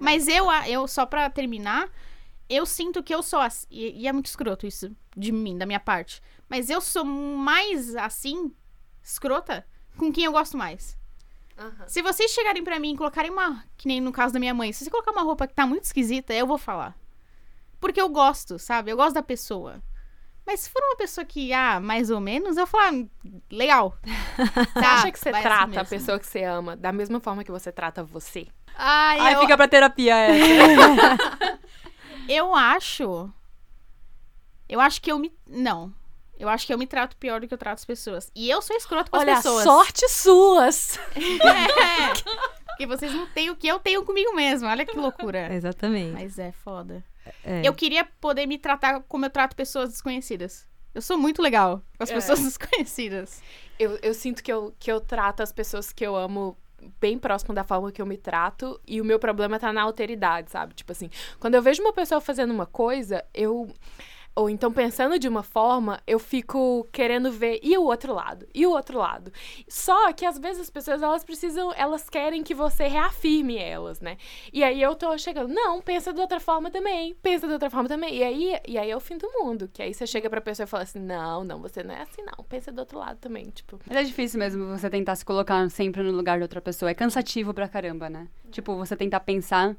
Mas eu, eu só pra terminar, eu sinto que eu sou assim. E, e é muito escroto isso de mim, da minha parte. Mas eu sou mais assim, escrota, com quem eu gosto mais. Se vocês chegarem pra mim e colocarem uma. Que nem no caso da minha mãe, se você colocar uma roupa que tá muito esquisita, eu vou falar. Porque eu gosto, sabe? Eu gosto da pessoa. Mas se for uma pessoa que, ah, mais ou menos, eu vou falar, "Ah, legal. Você acha que você vai assim trata a mesmo. pessoa que você ama da mesma forma que você trata você? Ai, Ai, eu, fica pra terapia essa. eu acho. Eu acho que eu me. Não. Eu acho que eu me trato pior do que eu trato as pessoas. E eu sou escroto com Olha, as pessoas. sorte suas! É. Porque vocês não têm o que eu tenho comigo mesmo. Olha que loucura. Exatamente. Mas é foda. É. Eu queria poder me tratar como eu trato pessoas desconhecidas. Eu sou muito legal com as É. pessoas desconhecidas. Eu, eu sinto que eu, que eu trato as pessoas que eu amo bem próximo da forma que eu me trato e o meu problema tá na alteridade, sabe? Tipo assim, quando eu vejo uma pessoa fazendo uma coisa, eu ou então pensando de uma forma, eu fico querendo ver e o outro lado, e o outro lado. Só que às vezes as pessoas elas precisam, elas querem que você reafirme elas, né? E aí eu tô chegando, não, pensa de outra forma também, pensa de outra forma também. E aí, e aí é o fim do mundo, que aí você chega pra pessoa e fala assim: "Não, não, você não é assim não, pensa do outro lado também", tipo. Mas é difícil mesmo você tentar se colocar sempre no lugar de outra pessoa. É cansativo pra caramba, né? Tipo, você tentar pensar,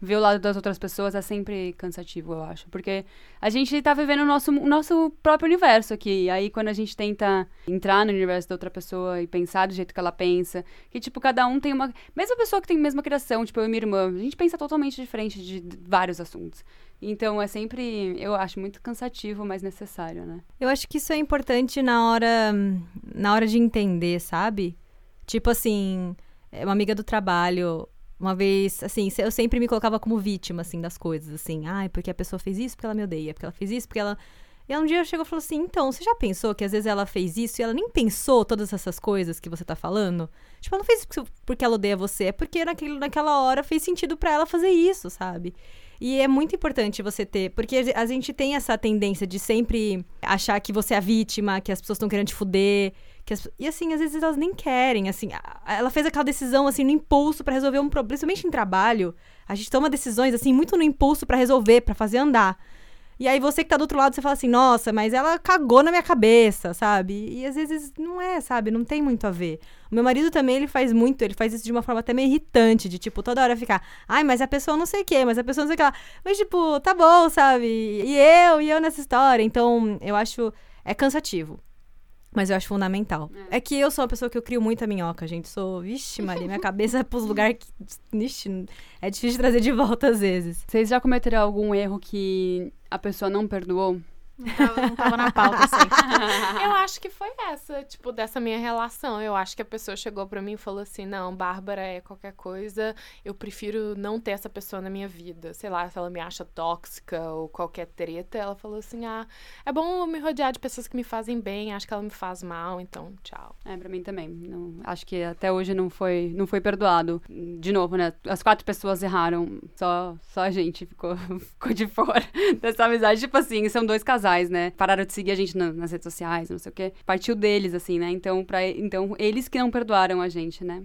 ver o lado das outras pessoas é sempre cansativo, eu acho. Porque a gente tá vivendo o nosso, o nosso próprio universo aqui. E aí, quando a gente tenta entrar no universo da outra pessoa e pensar do jeito que ela pensa, que, tipo, cada um tem uma. Mesma pessoa que tem a mesma criação, tipo, eu e minha irmã, a gente pensa totalmente diferente de vários assuntos. Então é sempre, eu acho, muito cansativo, mas necessário, né? Eu acho que isso é importante na hora, na hora de entender, sabe? Tipo assim, é uma amiga do trabalho, uma vez, assim, eu sempre me colocava como vítima, assim, das coisas, assim. Ai, porque a pessoa fez isso porque ela me odeia, porque ela fez isso porque ela... E aí um dia eu chego e falo assim, então, você já pensou que às vezes ela fez isso e ela nem pensou todas essas coisas que você tá falando? Tipo, ela não fez isso porque ela odeia você, é porque naquele, naquela hora fez sentido pra ela fazer isso, sabe? E é muito importante você ter, porque a gente tem essa tendência de sempre achar que você é a vítima, que as pessoas estão querendo te fuder. As- e assim, às vezes elas nem querem, assim. Ela fez aquela decisão, assim, no impulso pra resolver um problema. Principalmente em trabalho, a gente toma decisões, assim, muito no impulso pra resolver, pra fazer andar. E aí você que tá do outro lado, você fala assim, nossa, mas ela cagou na minha cabeça, sabe? E às vezes não é, sabe? Não tem muito a ver. O meu marido também, ele faz muito, ele faz isso de uma forma até meio irritante, de tipo, toda hora ficar, ai, mas a pessoa não sei o quê, mas a pessoa não sei o que lá. Mas, tipo, tá bom, sabe? E eu, e eu nessa história. Então, eu acho. É cansativo. Mas eu acho fundamental. É. que eu sou uma pessoa que eu crio muita minhoca, gente. Sou, vixe, Maria, minha cabeça é pros lugares que. Vixe, é difícil trazer de volta às vezes. Vocês já cometeram algum erro que a pessoa não perdoou? Não tava, não tava na pauta aí. Eu acho que foi essa, tipo, dessa minha relação. Eu acho que a pessoa chegou pra mim e falou assim: não, Bárbara é qualquer coisa, eu prefiro não ter essa pessoa na minha vida. Sei lá, se ela me acha tóxica ou qualquer treta, ela falou assim: ah, é bom me rodear de pessoas que me fazem bem, acho que ela me faz mal, então tchau. É, pra mim também. Não, acho que até hoje não foi, não foi perdoado. De novo, né? As quatro pessoas erraram. Só, só a gente ficou, ficou de fora dessa amizade. Tipo assim, são dois casais, né? Pararam de seguir a gente na- nas redes sociais, não sei o quê. Partiu deles, assim, né? Então, pra, então eles que não perdoaram a gente, né?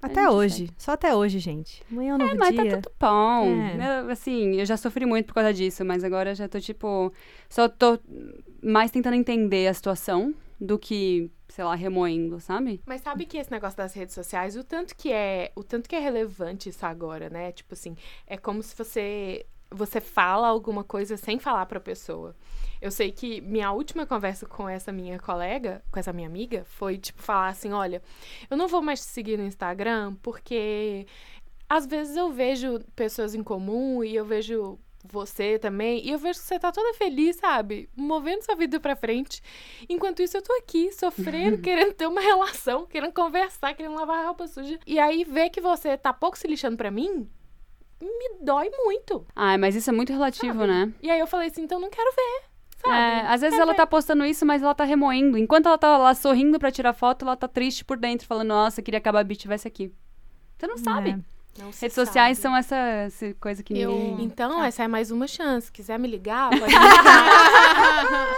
Até gente hoje. Só até hoje, gente. Amanhã é um novo É, mas dia. tá tudo bom. É. Eu, assim, eu já sofri muito por causa disso, mas agora eu já tô, tipo... Só tô mais tentando entender a situação do que, sei lá, remoendo, sabe? Mas sabe que esse negócio das redes sociais, o tanto que é, o tanto que é relevante isso agora, né? Tipo assim, é como se você você fala alguma coisa sem falar pra pessoa. Eu sei que minha última conversa com essa minha colega, com essa minha amiga, foi tipo falar assim, olha, eu não vou mais te seguir no Instagram porque às vezes eu vejo pessoas em comum e eu vejo você também, e eu vejo que você tá toda feliz, sabe? Movendo sua vida pra frente. Enquanto isso, eu tô aqui, sofrendo, querendo ter uma relação, querendo conversar, querendo lavar a roupa suja. E aí, ver que você tá pouco se lixando pra mim, me dói muito. Ah, mas isso é muito relativo, Sabe? né? E aí eu falei assim, então não quero ver, sabe? É, às vezes Quero ela ver. tá postando isso, mas ela tá remoendo. Enquanto ela tá lá sorrindo pra tirar foto, ela tá triste por dentro, falando, nossa, queria que a Babi estivesse aqui. Você não sabe. É. Não Redes sociais sabe. são essa, essa coisa que Eu- ninguém... Então, essa é mais uma chance. Quiser me ligar, pode me ligar.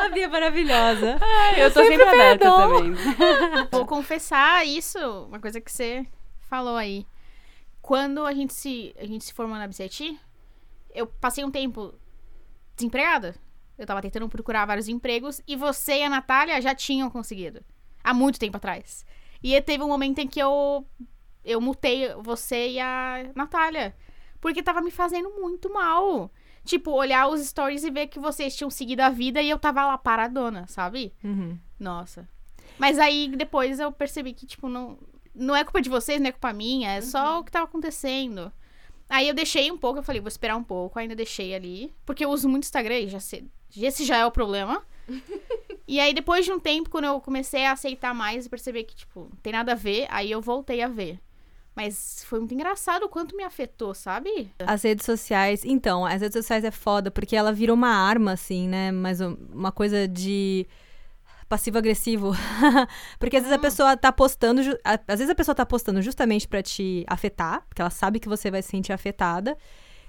A Bia é maravilhosa. Eu tô sempre, aberta perdoo. também. Vou confessar isso, uma coisa que você falou aí. Quando a gente se, a gente se formou na BCT, eu passei um tempo desempregada. Eu tava tentando procurar vários empregos e você e a Natália já tinham conseguido. Há muito tempo atrás. E teve um momento em que eu eu mutei você e a Natália. Porque tava me fazendo muito mal. Tipo, olhar os stories e ver que vocês tinham seguido a vida e eu tava lá paradona, sabe? Uhum. Nossa. Mas aí depois eu percebi que, tipo, não, não é culpa de vocês, não é culpa minha, é só o que tava acontecendo. Aí eu deixei um pouco, eu falei, vou esperar um pouco, ainda deixei ali. Porque eu uso muito Instagram e já sei. Esse já é o problema. e aí, depois de um tempo, quando eu comecei a aceitar mais e perceber que, tipo, não tem nada a ver, aí eu voltei a ver. Mas foi muito engraçado o quanto me afetou, sabe? As redes sociais, então, as redes sociais é foda, porque ela vira uma arma, assim, né? Mas um- uma coisa de passivo-agressivo. porque às vezes a pessoa tá postando, às vezes a pessoa tá postando justamente pra te afetar, porque ela sabe que você vai se sentir afetada.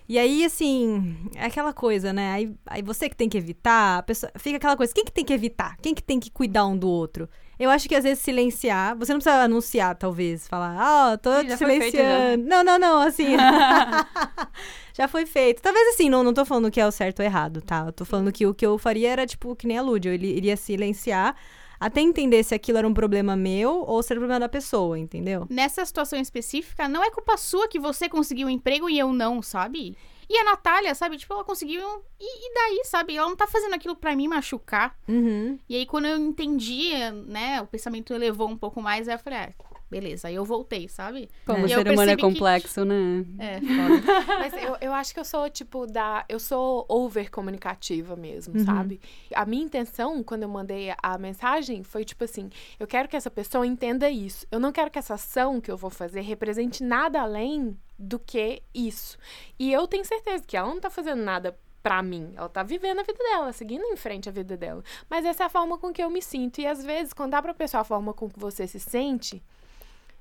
E aí, assim, é aquela coisa, né? Aí, aí você que tem que evitar, a pessoa, fica aquela coisa, quem que tem que evitar? Quem que tem que cuidar um do outro? Eu acho que às vezes silenciar, você não precisa anunciar, talvez, falar, ah, tô Ih, te foi feito, silenciando. Não, não, não, assim. já foi feito. Talvez assim, não, não tô falando que é o certo ou errado, tá? Eu tô falando que o que eu faria era, tipo, que nem a Lud, eu iria silenciar até entender se aquilo era um problema meu ou se era um problema da pessoa, entendeu? Nessa situação específica, não é culpa sua que você conseguiu um emprego e eu não, sabe? E a Natália, sabe? Tipo, ela conseguiu. E, e daí, sabe? Ela não tá fazendo aquilo pra me machucar. Uhum. E aí, quando eu entendi, né? O pensamento elevou um pouco mais, aí eu falei, ah, beleza. Aí eu voltei, sabe? Como eu ser humano é que- complexo, né? É, foda. Mas eu, eu acho que eu sou, tipo, da. Eu sou over comunicativa mesmo, Uhum. sabe? A minha intenção, quando eu mandei a mensagem, foi tipo assim: eu quero que essa pessoa entenda isso. Eu não quero que essa ação que eu vou fazer represente nada além do que isso. E eu tenho certeza que ela não tá fazendo nada pra mim. Ela tá vivendo a vida dela, seguindo em frente a vida dela. Mas essa é a forma com que eu me sinto. E às vezes, quando dá pra pessoa a forma com que você se sente,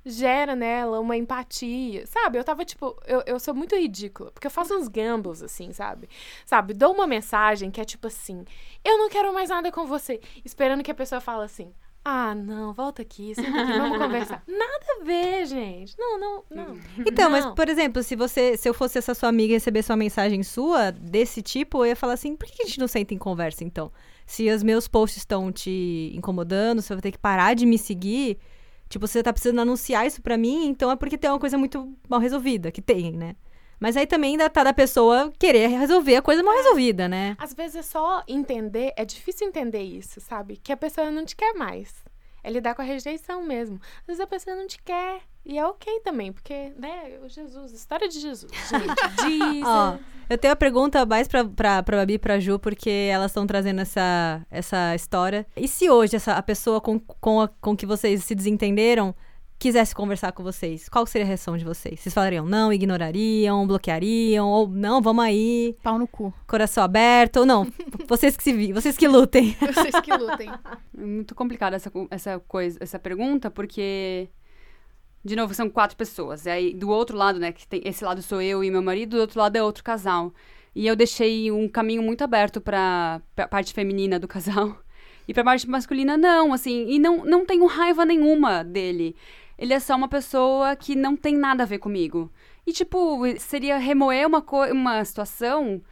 gera nela uma empatia. Sabe? Eu tava, tipo, eu, eu sou muito ridícula, porque eu faço uns gambles, assim, sabe? Sabe? Dou uma mensagem que é tipo assim: eu não quero mais nada com você. Esperando que a pessoa fale assim. Ah, não, volta aqui, aqui, vamos conversar. Nada a ver, gente. Não, não, não. Então, mas, Não. por exemplo, se você, se eu fosse essa sua amiga e recebesse uma mensagem sua desse tipo, eu ia falar assim, por que a gente não senta em conversa, então? Se os meus posts estão te incomodando, se eu vou ter que parar de me seguir, tipo, você tá precisando anunciar isso pra mim, então é porque tem uma coisa muito mal resolvida, que tem, né? Mas aí também ainda tá da pessoa querer resolver a coisa mal resolvida, né? Às vezes é só entender, é difícil entender isso, sabe? Que a pessoa não te quer mais. É lidar com a rejeição mesmo. Às vezes a pessoa não te quer. E é ok também, porque, né, o Jesus, história de Jesus, gente. Diz. Ó, Eu tenho a pergunta mais pra, pra, pra Babi e pra Ju, porque elas estão trazendo essa, essa história. E se hoje essa, a pessoa com, com, a- com que vocês se desentenderam quisesse conversar com vocês, qual seria a reação de vocês? Vocês falariam não, ignorariam, bloqueariam, ou não, vamos aí, Pau no cu. coração aberto, ou não, vocês que se vi, vocês que lutem. Vocês que lutem. É muito complicada essa, essa coisa, essa pergunta, porque, de novo, são quatro pessoas. E aí, do outro lado, né, que tem, esse lado sou eu e meu marido, do outro lado é outro casal. E eu deixei um caminho muito aberto pra, pra parte feminina do casal. E pra parte masculina, não, assim. E não, não tenho raiva nenhuma dele. Ele é só uma pessoa que não tem nada a ver comigo. E, tipo, seria remoer uma, uma situação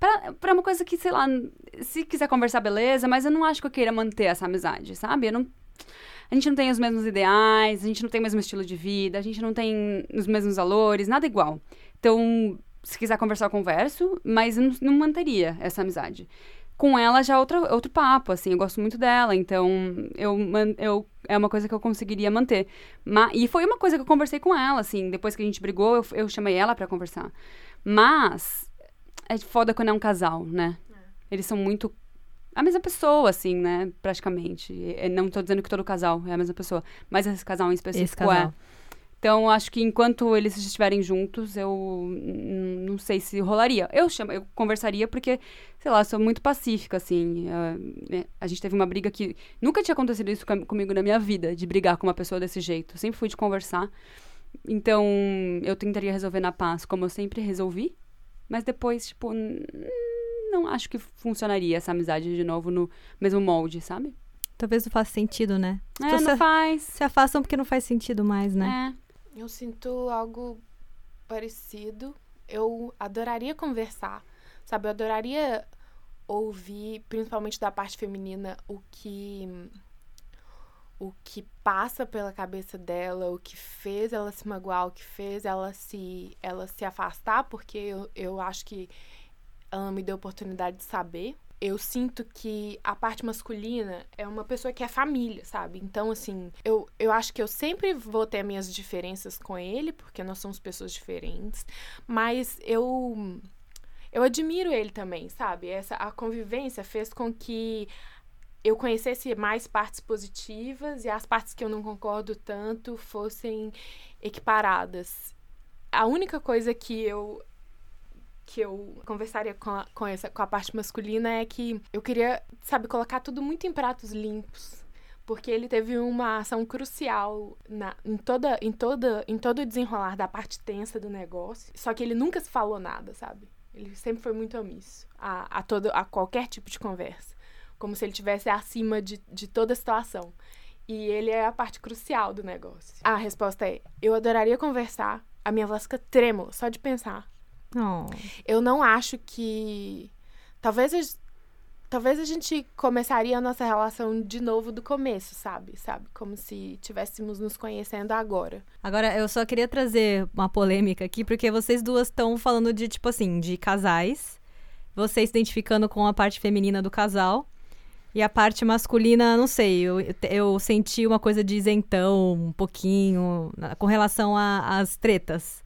pra, pra uma coisa que, sei lá, se quiser conversar, beleza, mas eu não acho que eu queira manter essa amizade, sabe? Eu não. A gente não tem os mesmos ideais, a gente não tem o mesmo estilo de vida, a gente não tem os mesmos valores, nada igual. Então, se quiser conversar, eu converso, mas eu não, não manteria essa amizade. Com ela já é outro, outro papo, assim, eu gosto muito dela, então eu, eu é uma coisa que eu conseguiria manter. Ma, e foi uma coisa que eu conversei com ela, assim, depois que a gente brigou, eu, eu chamei ela pra conversar. Mas é foda quando é um casal, né? Eles são muito a mesma pessoa, assim, né? Praticamente. E- Não tô dizendo que todo casal é a mesma pessoa, mas esse casal em específico Esse casal. é. Então, acho que enquanto eles estiverem juntos, eu não sei se rolaria. Eu chamo, eu conversaria porque, sei lá, sou muito pacífica, assim. né? A gente teve uma briga que nunca tinha acontecido isso com- comigo na minha vida, de brigar com uma pessoa desse jeito. Eu sempre fui de conversar. Então, eu tentaria resolver na paz, como eu sempre resolvi. Mas depois, tipo, não acho que funcionaria essa amizade de novo no mesmo molde, sabe? Talvez não faça sentido, né? As É, não faz. se afastam porque não faz sentido mais, né? É. Eu sinto algo parecido. Eu adoraria conversar, sabe? Eu adoraria ouvir, principalmente da parte feminina, o que o que passa pela cabeça dela, o que fez ela se magoar, o que fez ela se ela se afastar, porque eu, eu acho que ela me deu a oportunidade de saber. Eu sinto que a parte masculina é uma pessoa que é família, sabe? Então, assim, eu, eu acho que eu sempre vou ter minhas diferenças com ele, porque nós somos pessoas diferentes, mas eu eu admiro ele também, sabe? Essa a convivência fez com que eu conhecesse mais partes positivas e as partes que eu não concordo tanto fossem equiparadas. A única coisa que eu que eu conversaria com a, com essa com a parte masculina é que eu queria, sabe, colocar tudo muito em pratos limpos. Porque ele teve uma ação crucial na, em, toda, em, toda, em todo o desenrolar da parte tensa do negócio. Só que ele nunca se falou nada, sabe? Ele sempre foi muito omisso a, a, todo, a qualquer tipo de conversa. Como se ele tivesse acima de, de toda a situação. E ele é a parte crucial do negócio. A resposta é: eu adoraria conversar. A minha voz fica trêmula só de pensar. Oh. Eu não acho que. Talvez a, talvez a gente começaria a nossa relação de novo do começo, sabe? Sabe? Como se tivéssemos nos conhecendo agora. Agora, eu só queria trazer uma polêmica aqui, porque vocês duas estão falando de, tipo assim, de casais. Você se identificando com a parte feminina do casal. E a parte masculina, não sei, eu, eu senti uma coisa de isentão, um pouquinho, com relação às tretas.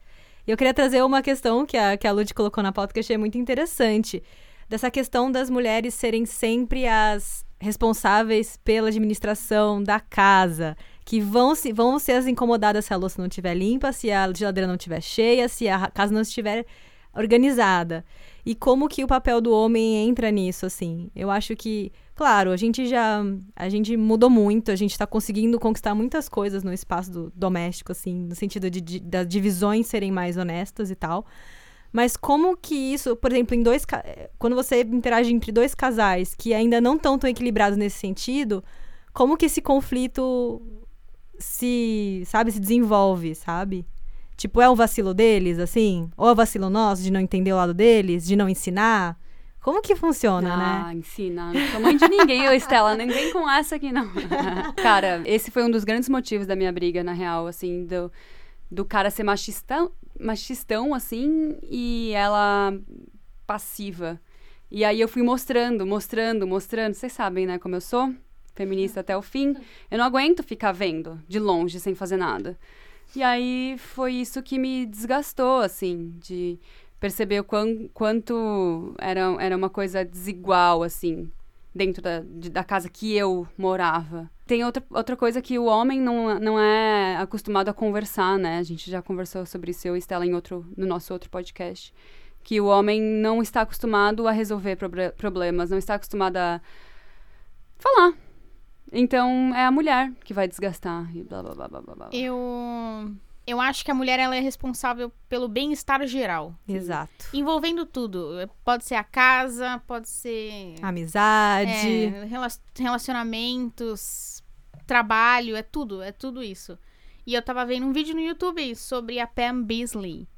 E eu queria trazer uma questão que a, que a Lud colocou na pauta que eu achei muito interessante. Dessa questão das mulheres serem sempre as responsáveis pela administração da casa. Que vão, se, vão ser as incomodadas se a louça não estiver limpa, se a geladeira não estiver cheia, se a casa não estiver organizada. E como que o papel do homem entra nisso, assim. Eu acho que, claro, a gente já. A gente mudou muito, a gente tá conseguindo conquistar muitas coisas no espaço do- doméstico, assim, no sentido de, de- das divisões serem mais honestas e tal. Mas como que isso, por exemplo, em dois. eh, Quando você interage entre dois casais que ainda não estão tão equilibrados nesse sentido, como que esse conflito se, sabe, se desenvolve, sabe? Tipo, é um vacilo deles, assim? Ou é vacilo nosso de não entender o lado deles, de não ensinar? Como que funciona, né? ah, ensina. Não sou mãe de ninguém, eu, Estela. Nem vem com essa aqui, não. cara, esse foi um dos grandes motivos da minha briga, na real, assim, do, do cara ser machistão, machistão, assim, e ela passiva. E aí eu fui mostrando, mostrando, mostrando. Vocês sabem, né, como eu sou? Feminista até o fim. Eu não aguento ficar vendo de longe, sem fazer nada. E aí foi isso que me desgastou, assim, de perceber o quão, quanto era, era uma coisa desigual, assim, dentro da, de- da casa que eu morava. Tem outra, outra coisa que o homem não, não é acostumado a conversar, né? A gente já conversou sobre isso, eu e Estela, em outro, no nosso outro podcast. Que o homem não está acostumado a resolver problemas, não está acostumado a falar. Então, é a mulher que vai desgastar e blá, blá, blá, blá, blá, blá. Eu. Eu acho que a mulher ela é responsável pelo bem-estar geral. Exato. Envolvendo tudo. Pode ser a casa, pode ser. Amizade. É, rela- relacionamentos, trabalho, é tudo, é tudo isso. E eu tava vendo um vídeo no YouTube sobre a Pam Beasley,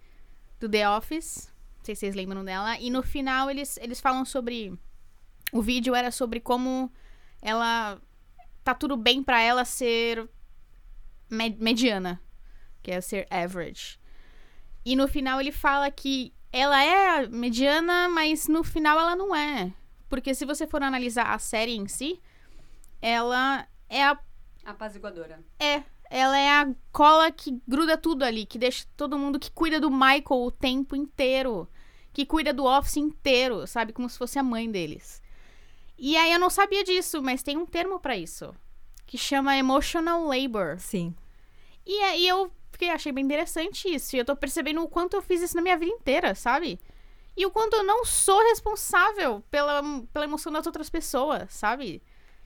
do The Office. Não sei se vocês lembram dela. E no final eles, eles falam sobre. O vídeo era sobre como ela. Tá tudo bem pra ela ser me- mediana, que é ser average. E no final ele fala que ela é mediana, mas no final ela não é. Porque se você for analisar a série em si, ela é a Apaziguadora. é, ela é a cola que gruda tudo ali, que deixa todo mundo que cuida do Michael o tempo inteiro, que cuida do office inteiro, sabe, como se fosse a mãe deles. E aí eu não sabia disso, mas tem um termo pra isso, que chama emotional labor. Sim. E aí eu fiquei, achei bem interessante isso. E eu tô percebendo o quanto eu fiz isso na minha vida inteira, sabe? E o quanto eu não sou responsável pela, pela emoção das outras pessoas, sabe?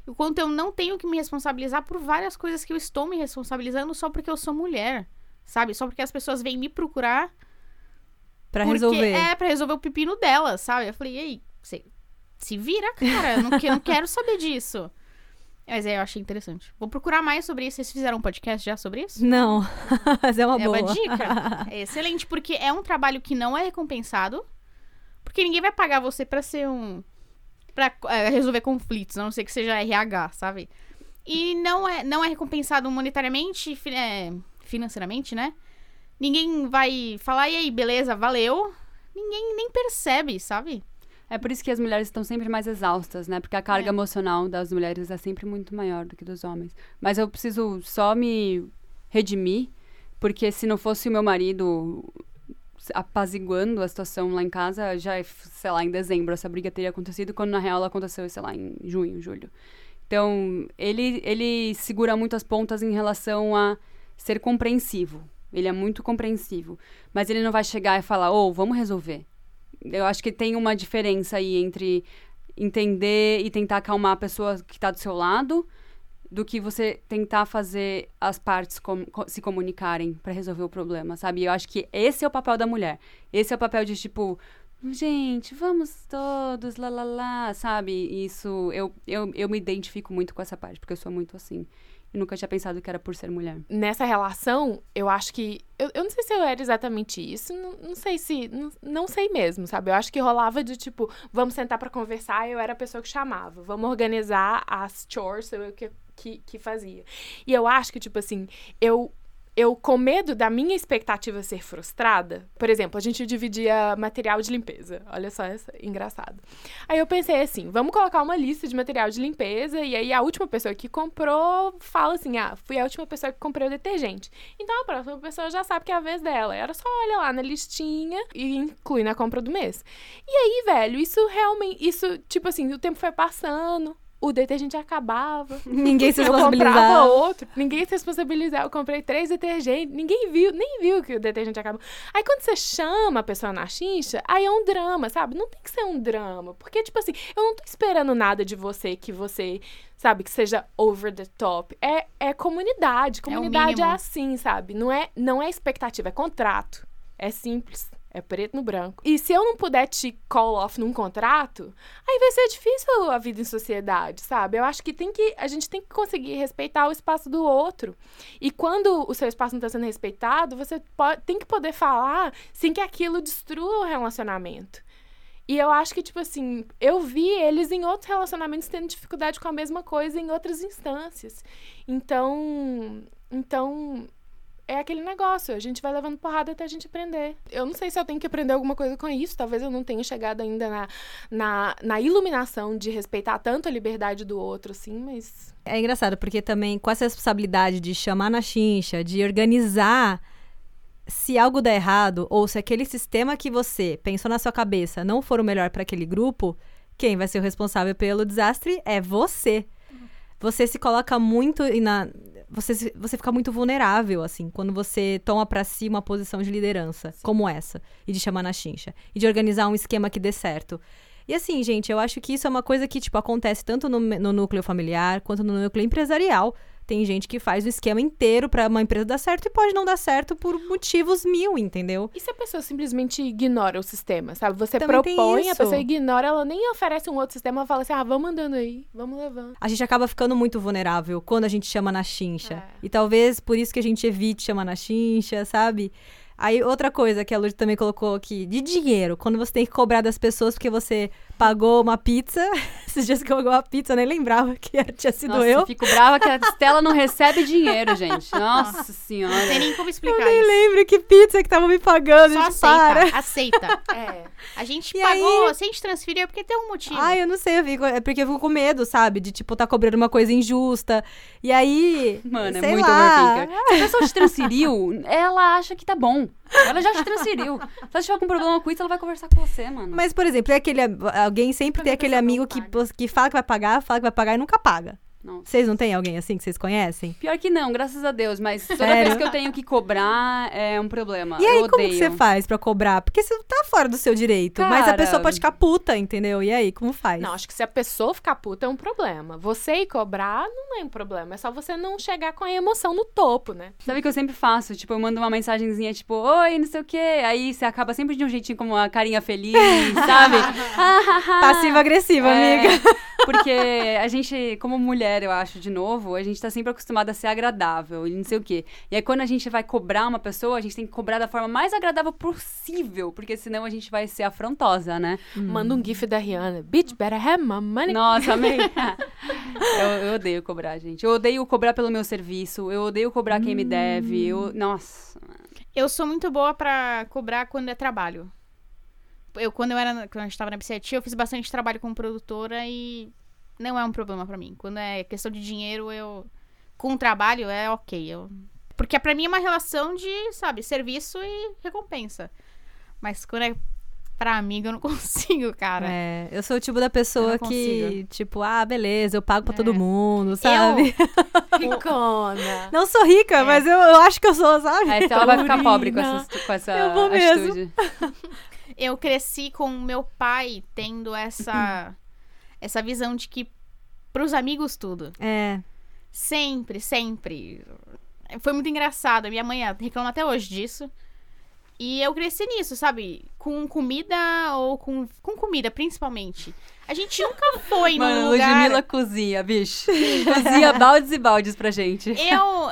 E o quanto eu não tenho que me responsabilizar por várias coisas que eu estou me responsabilizando só porque eu sou mulher, sabe? Só porque as pessoas vêm me procurar Pra porque resolver. é pra resolver o pepino dela, sabe? Eu falei, e aí, você se vira, cara, não, que- eu não quero saber disso. Mas aí eu achei interessante. Vou procurar mais sobre isso. Vocês fizeram um podcast já sobre isso? Não, mas é uma É boa. uma dica. É excelente, porque é um trabalho que não é recompensado. Porque ninguém vai pagar você pra ser um. pra é, resolver conflitos, a não ser que seja RH, sabe? E não é, não é recompensado monetariamente, fi- é, financeiramente, né? Ninguém vai falar, e aí, beleza, valeu. Ninguém nem percebe, sabe? É por isso que as mulheres estão sempre mais exaustas, né? Porque a carga É. emocional das mulheres é sempre muito maior do que dos homens. Mas eu preciso só me redimir, porque se não fosse o meu marido apaziguando a situação lá em casa, já, sei lá, em dezembro essa briga teria acontecido, quando na real ela aconteceu, sei lá, em junho, julho. Então, ele, ele segura muito as pontas em relação a ser compreensivo. Ele é muito compreensivo. Mas ele não vai chegar e falar, ô, vamos resolver. Eu acho que tem uma diferença aí entre entender e tentar acalmar a pessoa que está do seu lado do que você tentar fazer as partes com- co- se comunicarem para resolver o problema, sabe? Eu acho que esse é o papel da mulher. Esse é o papel de tipo, gente, vamos todos, lá, lá, lá, sabe? Isso, eu, eu, eu me identifico muito com essa parte, porque eu sou muito assim. E nunca tinha pensado que era por ser mulher. nessa relação, eu acho que. Eu, eu não sei se eu era exatamente isso. Não, não sei se. Não, não sei mesmo, sabe? Eu acho que rolava de tipo, vamos sentar pra conversar. Eu era a pessoa que chamava. Vamos organizar as chores eu que, que, que fazia. E eu acho que, tipo assim, eu. Eu, com medo da minha expectativa ser frustrada, por exemplo, a gente dividia material de limpeza. Olha só, essa, engraçado. Aí eu pensei assim, vamos colocar uma lista de material de limpeza e aí a última pessoa que comprou fala assim, ah, fui a última pessoa que comprou o detergente. Então a próxima pessoa já sabe que é a vez dela. Era só olha lá na listinha e inclui na compra do mês. E aí, velho, isso realmente, isso, tipo assim, o tempo foi passando, o detergente acabava. Ninguém se Eu comprava responsabilizava. outro, ninguém se responsabilizava. Eu comprei três detergentes, ninguém viu, nem viu que o detergente acabou. Aí quando você chama a pessoa na chincha, aí é um drama, sabe? Não tem que ser um drama. Porque, tipo assim, eu não tô esperando nada de você que você, sabe, que seja over the top. É, é comunidade. Comunidade é, mínimo. assim, sabe? Não é, não é expectativa, é contrato. É simples. É preto no branco. E se eu não puder te call off num contrato, aí vai ser difícil a vida em sociedade, sabe? Eu acho que tem que a gente tem que conseguir respeitar o espaço do outro. E quando o seu espaço não está sendo respeitado, você pode, tem que poder falar sem que aquilo destrua o relacionamento. E eu acho que, tipo assim, eu vi eles em outros relacionamentos tendo dificuldade com a mesma coisa em outras instâncias. Então, então é aquele negócio, a gente vai levando porrada até a gente aprender. Eu não sei se eu tenho que aprender alguma coisa com isso, talvez eu não tenha chegado ainda na, na, na iluminação de respeitar tanto a liberdade do outro, assim, mas. É engraçado, porque também com essa responsabilidade de chamar na chincha, de organizar, se algo der errado, ou se aquele sistema que você pensou na sua cabeça não for o melhor para aquele grupo, quem vai ser o responsável pelo desastre é você. Você se coloca muito e na. Você, você fica muito vulnerável, assim, quando você toma pra si uma posição de liderança, como essa, e de chamar na chincha, e de organizar um esquema que dê certo. E assim, gente, eu acho que isso é uma coisa que, tipo, acontece tanto no, no núcleo familiar quanto no núcleo empresarial. Tem gente que faz o esquema inteiro pra uma empresa dar certo e pode não dar certo por motivos mil, entendeu? E se a pessoa simplesmente ignora o sistema, sabe? Você Também propõe, a pessoa ignora, ela nem oferece um outro sistema, ela fala assim, ah, vamos andando aí, vamos levando. A gente acaba ficando muito vulnerável quando a gente chama na chincha. É. E talvez por isso que a gente evite chamar na chincha, sabe? Aí, outra coisa que a Lud também colocou aqui, de dinheiro. Quando você tem que cobrar das pessoas porque você pagou uma pizza. Esses dias que eu pagou uma pizza, eu nem lembrava que tinha sido Nossa, eu. eu fico brava que a Estela não recebe dinheiro, gente. Nossa Não tem senhora. nem como Eu explicar nem isso. lembro que pizza que tava me pagando, Só aceita, para. aceita. É. A gente E pagou, aí? se a gente transferiu é porque tem um motivo. Ai, eu não sei, eu fico, é porque eu fico com medo, sabe? De, tipo, tá cobrando uma coisa injusta. E aí. Mano, é muito lá. overthinker. Se a pessoa te transferiu, ela acha que tá bom. Ela já te transferiu. Se ela tiver com problema com isso, ela vai conversar com você, mano. Mas, por exemplo, é aquele, alguém sempre tem aquele amigo que, que fala que vai pagar, fala que vai pagar e nunca paga. Não. Vocês não têm alguém assim que vocês conhecem? Pior que não, graças a Deus. Mas toda Sério? vez que eu tenho que cobrar, é um problema. E aí, eu como você faz pra cobrar? Porque você tá fora do seu direito. mas a Cara- pessoa pode ficar puta, entendeu? E aí, como faz? Não, acho que se a pessoa ficar puta é um problema. Você ir cobrar não é um problema. É só você não chegar com a emoção no topo, né? Sabe o que eu sempre faço? Tipo, eu mando uma mensagenzinha, tipo, oi, não sei o quê. Aí você acaba sempre de um jeitinho com uma carinha feliz, sabe? Passiva-agressiva, É, amiga. Porque a gente, como mulher, eu acho, de novo, a gente tá sempre acostumada a ser agradável e não sei o quê. E aí, quando a gente vai cobrar uma pessoa, a gente tem que cobrar da forma mais agradável possível, porque senão a gente vai ser afrontosa, né? Manda um gif da Rihanna. Bitch, better have my money. Nossa, amei. eu, eu odeio cobrar, gente. Eu odeio cobrar pelo meu serviço, eu odeio cobrar quem me deve. Eu, nossa. Eu sou muito boa pra cobrar quando é trabalho. Eu, quando eu era, quando a gente tava na BCT, eu fiz bastante trabalho como produtora e não é um problema pra mim. Quando é questão de dinheiro, eu com trabalho é ok. Eu, porque pra mim é uma relação de, sabe, serviço e recompensa. Mas quando é pra amiga, eu não consigo, cara. É, eu sou o tipo da pessoa Eu que, tipo, ah, beleza, eu pago pra todo É. mundo, sabe? Ricona. Não sou rica, É. mas eu, eu acho que eu sou, sabe? Aí ela vai ficar pobre com essa, com essa Eu vou mesmo. atitude. eu cresci com meu pai tendo essa essa visão de que pros amigos tudo. É. Sempre, sempre. Foi muito engraçado. Minha mãe reclama até hoje disso. E eu cresci nisso, sabe? Com comida ou com, com comida, principalmente. A gente nunca foi num Mano, lugar... Ludmilla cozinha, bicho. cozinha baldes e baldes pra gente. Eu...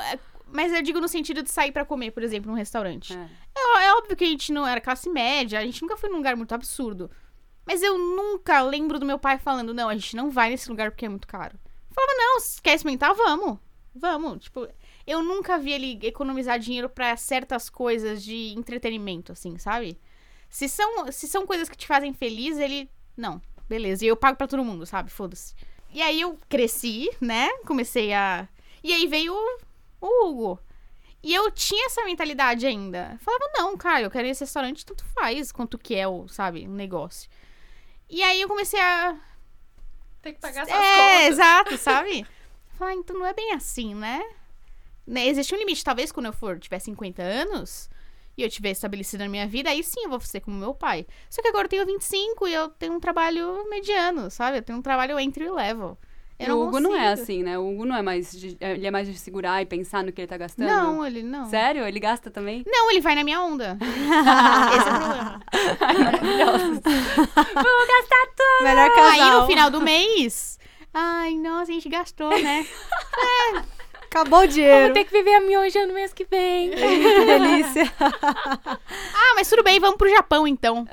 Mas eu digo no sentido de sair pra comer, por exemplo, num restaurante. É. É, é óbvio que a gente não era classe média, a gente nunca foi num lugar muito absurdo. Mas eu nunca lembro do meu pai falando, não, a gente não vai nesse lugar porque é muito caro. Eu falava, não, quer experimentar, vamos. Vamos. Tipo, eu nunca vi ele economizar dinheiro pra certas coisas de entretenimento, assim, sabe? Se são, se são coisas que te fazem feliz, ele. Não, beleza. E eu pago pra todo mundo, sabe? Foda-se. E aí eu cresci, né? Comecei a. E aí veio o, o Hugo. E eu tinha essa mentalidade ainda. Falava, não, cara, eu quero ir nesse restaurante, tanto faz quanto que é o, sabe, um negócio. E aí eu comecei a. Tem que pagar suas É, contas. exato, sabe? Falar, então não é bem assim, né? né? Existe um limite. Talvez quando eu for, tiver 50 anos e eu tiver estabelecido na minha vida, aí sim eu vou ser como meu pai. Só que agora eu tenho 25 e eu tenho um trabalho mediano, sabe? Eu tenho um trabalho entry level. Eu o Hugo não é consigo. assim, né? O Hugo não é mais. De, ele é mais de segurar e pensar no que ele tá gastando. Não, ele não. Sério? Ele gasta também? Não, ele vai na minha onda. Esse é o problema. Melhor casal. Aí no final do mês. Ai, nossa, a gente gastou, né? Acabou o dinheiro. Vou ter que viver a mioja no mês que vem. que delícia. Ah, mas tudo bem, vamos pro Japão então.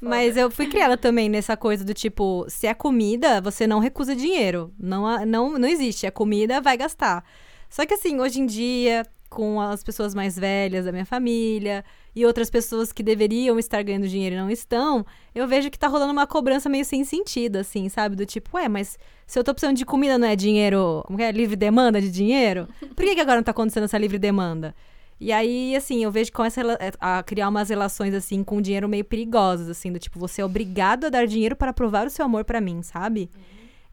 Mas eu fui criada também nessa coisa do tipo, se é comida, você não recusa dinheiro. Não, não, não existe. É comida, vai gastar. Só que assim, hoje em dia, com as pessoas mais velhas da minha família e outras pessoas que deveriam estar ganhando dinheiro e não estão, eu vejo que tá rolando uma cobrança meio sem sentido, assim, sabe? Do tipo, ué, mas se eu tô precisando de comida não é dinheiro, como é? Livre demanda de dinheiro? Por que, que agora não tá acontecendo essa livre demanda? E aí, assim, eu vejo que começa a rela- a criar umas relações, assim, com dinheiro meio perigosas, assim, do tipo, você é obrigado a dar dinheiro para provar o seu amor pra mim, sabe?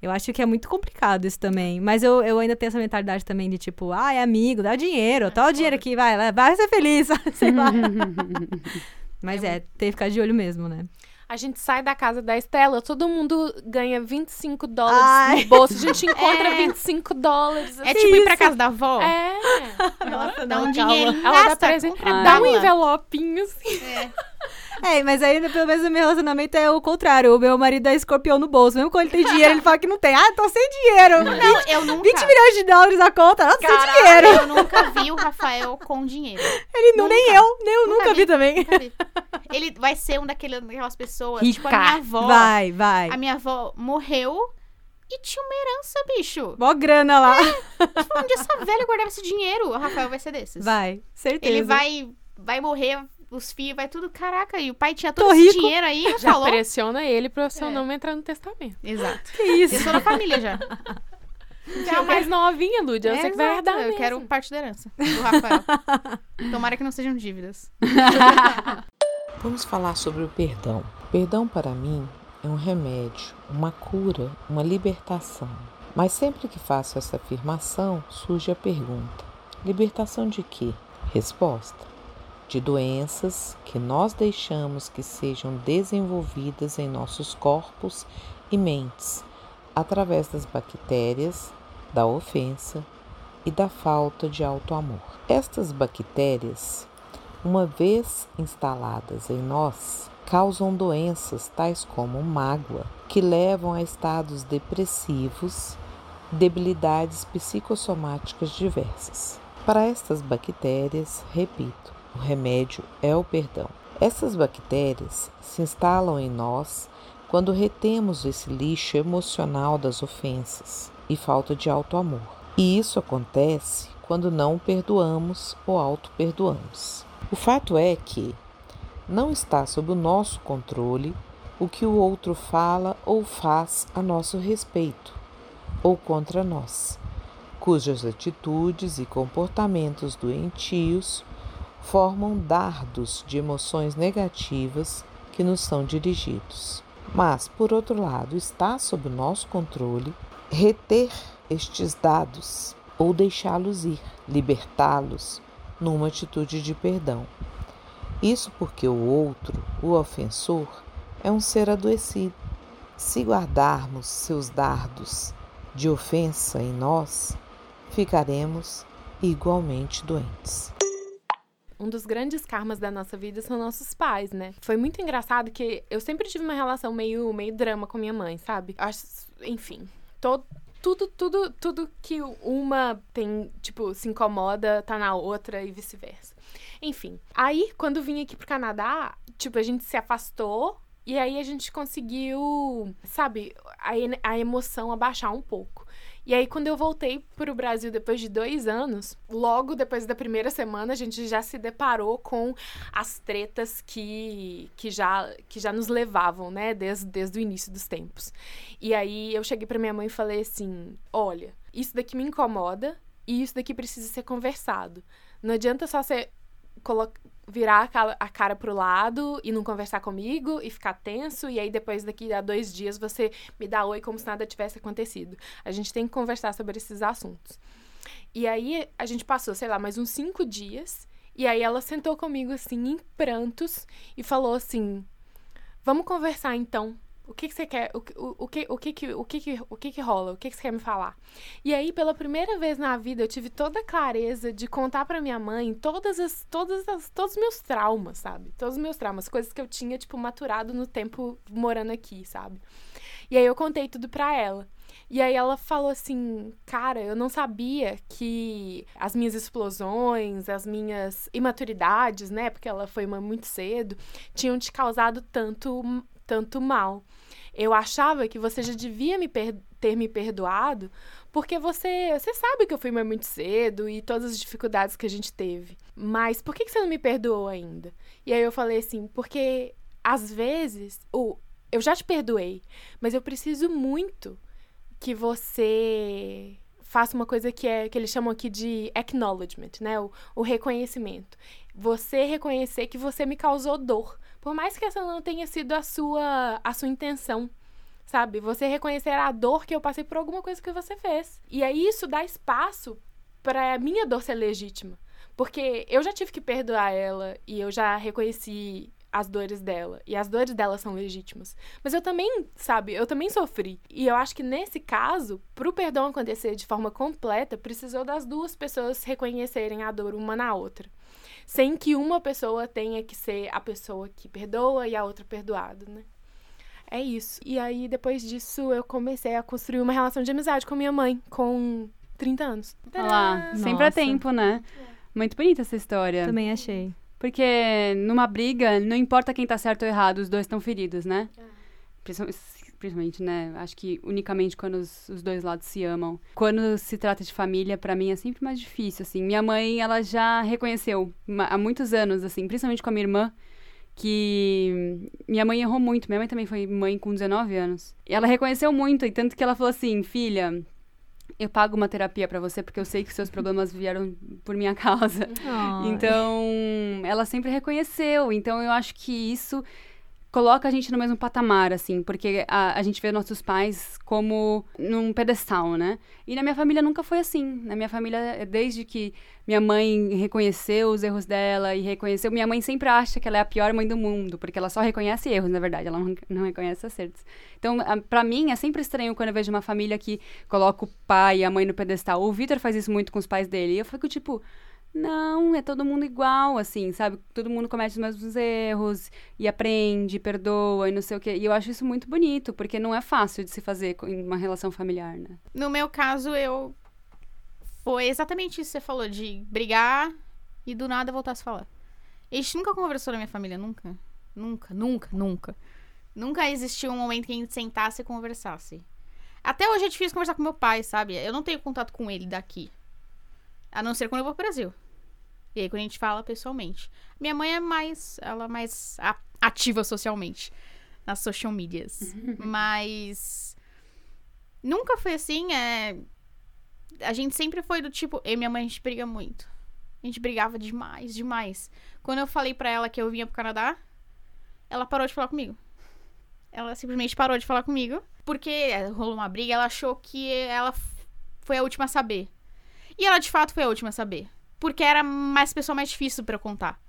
Eu acho que é muito complicado isso também. Mas eu, eu ainda tenho essa mentalidade também de tipo, ah, é amigo, dá dinheiro, tá o dinheiro aqui, vai, lá, vai ser feliz, sei lá. Mas é, tem que ficar de olho mesmo, né? A gente sai da casa da Estela, todo mundo ganha 25 dólares Ai. no bolso. A gente encontra É. 25 dólares. É assim. tipo ir pra casa da avó. É. Ela dá um dinheiro. Ela dá presente. Dá um envelopinho, assim. É, mas aí, pelo menos, o meu relacionamento é o contrário. O meu marido é escorpião no bolso. Mesmo quando ele tem dinheiro, ele fala que não tem. Ah, tô sem dinheiro. Não, eu nunca. 20 milhões de dólares na conta, tô sem dinheiro. Eu nunca vi o Rafael com dinheiro. Ele não, nem Nunca. eu, nem eu Nunca nunca, vi. vi. também. Nunca vi. Ele vai ser um daquele, daquelas pessoas. Tipo, a Rica. minha avó. Vai, vai. A minha avó morreu e tinha uma herança, bicho. Mó grana lá. Tipo, onde essa velha guardava esse dinheiro? O Rafael vai ser desses. Vai, certeza. Ele vai, vai morrer, os filhos, vai tudo. Caraca, e o pai tinha Tô todo esse rico. dinheiro aí e Já falou. pressiona ele pro seu É. nome entrar no testamento. Exato. Que isso? Eu sou da família já. Você é a mais novinha, Lúdia. Eu sei que vai Exato, herdar Eu mesmo. quero parte da herança do Rafael. Tomara que não sejam dívidas. Vamos falar sobre o perdão. Perdão para mim é um remédio, uma cura, uma libertação. Mas sempre que faço essa afirmação, surge a pergunta: libertação de quê? Resposta: de doenças que nós deixamos que sejam desenvolvidas em nossos corpos e mentes através das bactérias, da ofensa e da falta de auto-amor. Estas bactérias uma vez instaladas em nós, causam doenças tais como mágoa, que levam a estados depressivos, debilidades psicossomáticas diversas. Para estas bactérias, repito, o remédio é o perdão. Essas bactérias se instalam em nós quando retemos esse lixo emocional das ofensas e falta de auto-amor. E isso acontece quando não perdoamos ou auto-perdoamos. O fato é que não está sob o nosso controle o que o outro fala ou faz a nosso respeito ou contra nós, cujas atitudes e comportamentos doentios formam dardos de emoções negativas que nos são dirigidos. Mas, por outro lado, está sob nosso controle reter estes dados ou deixá-los ir, libertá-los numa atitude de perdão. Isso porque o outro, o ofensor, é um ser adoecido. Se guardarmos seus dardos de ofensa em nós, ficaremos igualmente doentes. Um dos grandes karmas da nossa vida são nossos pais, né? Foi muito engraçado que eu sempre tive uma relação meio, meio drama com minha mãe, sabe? Acho, enfim, to- tudo, tudo, tudo que uma tem, tipo, se incomoda, tá na outra e vice-versa. Enfim, aí quando vim aqui pro Canadá, tipo, a gente se afastou e aí a gente conseguiu, sabe, a, a emoção abaixar um pouco. E aí, quando eu voltei pro Brasil depois de dois anos, logo depois da primeira semana, a gente já se deparou com as tretas que, que, já, que já nos levavam, né, desde, desde o início dos tempos. E aí, eu cheguei pra minha mãe e falei assim: olha, isso daqui me incomoda e isso daqui precisa ser conversado. Não adianta só colo- virar a cara, pro lado e não conversar comigo e ficar tenso, e aí depois daqui a dois dias você me dá oi como se nada tivesse acontecido. A gente tem que conversar sobre esses assuntos. E aí a gente passou, sei lá, mais uns cinco dias, e aí ela sentou comigo assim, em prantos, e falou assim: Vamos conversar então. O que, que você quer? O, o, o, que, o, que, que, o, que, o que que rola? O que, que você quer me falar? E aí, pela primeira vez na vida, eu tive toda a clareza de contar pra minha mãe todas as, todas as, todos os meus traumas, sabe? Todos os meus traumas, coisas que eu tinha, tipo, maturado no tempo morando aqui, sabe? E aí eu contei tudo pra ela. E aí ela falou assim, cara, eu não sabia que as minhas explosões, as minhas imaturidades, né, porque ela foi uma muito cedo, tinham te causado tanto tanto mal. Eu achava que você já devia me ter me perdoado, porque você, você sabe que eu fui mãe muito cedo e todas as dificuldades que a gente teve. Mas por que, que você não me perdoou ainda? E aí eu falei assim, porque às vezes, o eu já te perdoei, mas eu preciso muito que você faça uma coisa que é que eles chamam aqui de acknowledgement, né? O, o reconhecimento. Você reconhecer que você me causou dor, por mais que essa não tenha sido a sua a sua intenção. Sabe? Você reconhecer a dor que eu passei por alguma coisa que você fez. E aí isso dá espaço para minha dor ser legítima. Porque eu já tive que perdoar ela e eu já reconheci as dores dela. E as dores dela são legítimas. Mas eu também, sabe, eu também sofri. E eu acho que nesse caso, pro perdão acontecer de forma completa, precisou das duas pessoas reconhecerem a dor uma na outra. Sem que uma pessoa tenha que ser a pessoa que perdoa e a outra perdoada, né? É isso. E aí, depois disso, eu comecei a construir uma relação de amizade com minha mãe, com 30 anos. Olha lá, sempre é Nossa. tempo, né? Muito bonita essa história. Também achei. Porque numa briga, não importa quem tá certo ou errado, os dois estão feridos, né? Principal- Principalmente, né? Acho que unicamente quando os, os dois lados se amam. Quando se trata de família, pra mim é sempre mais difícil, assim. Minha mãe, ela já reconheceu há muitos anos, assim, principalmente com a minha irmã, que minha mãe errou muito. Minha mãe também foi mãe com 19 anos. E ela reconheceu muito, e tanto que ela falou assim: filha, eu pago uma terapia pra você porque eu sei que seus problemas vieram por minha causa. Ai. Então, ela sempre reconheceu. Então, eu acho que isso coloca a gente no mesmo patamar, assim, porque a, a gente vê nossos pais como num pedestal, né? E na minha família nunca foi assim. Na minha família, desde que minha mãe reconheceu os erros dela e reconheceu. Minha mãe sempre acha que ela é a pior mãe do mundo, porque ela só reconhece erros, na verdade, ela não, não reconhece acertos. Então, a- pra mim, é sempre estranho quando eu vejo uma família que coloca o pai e a mãe no pedestal. O Vitor faz isso muito com os pais dele. E eu fico tipo. Não, é todo mundo igual, assim, sabe? Todo mundo comete os mesmos erros e aprende, perdoa e não sei o quê. E eu acho isso muito bonito, porque não é fácil de se fazer em uma relação familiar, né? No meu caso, eu. Foi exatamente isso que você falou, de brigar e do nada voltar a se falar. A gente nunca conversou na minha família, nunca. Nunca, nunca, nunca. Nunca existiu um momento que a gente sentasse e conversasse. Até hoje é difícil conversar com meu pai, sabe? Eu não tenho contato com ele daqui. A não ser quando eu vou pro Brasil. E aí, quando a gente fala pessoalmente. Minha mãe é mais. Ela é mais ativa socialmente. Nas social medias. Mas. Nunca foi assim, é. A gente sempre foi do tipo. Eu e minha mãe, a gente briga muito. A gente brigava demais, demais. Quando eu falei pra ela que eu vinha pro Canadá, ela parou de falar comigo. Ela simplesmente parou de falar comigo. Porque rolou uma briga, ela achou que ela foi a última a saber. E ela de fato foi a última a saber. Porque era mais pessoa mais difícil pra eu contar.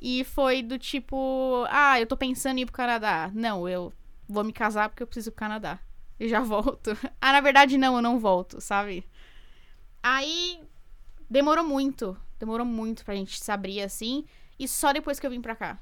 E foi do tipo, ah, eu tô pensando em ir pro Canadá. Não, eu vou me casar porque eu preciso ir pro Canadá. E já volto. Ah, na verdade, não, eu não volto, sabe? Aí demorou muito. Demorou muito pra gente se abrir assim. E só depois que eu vim pra cá.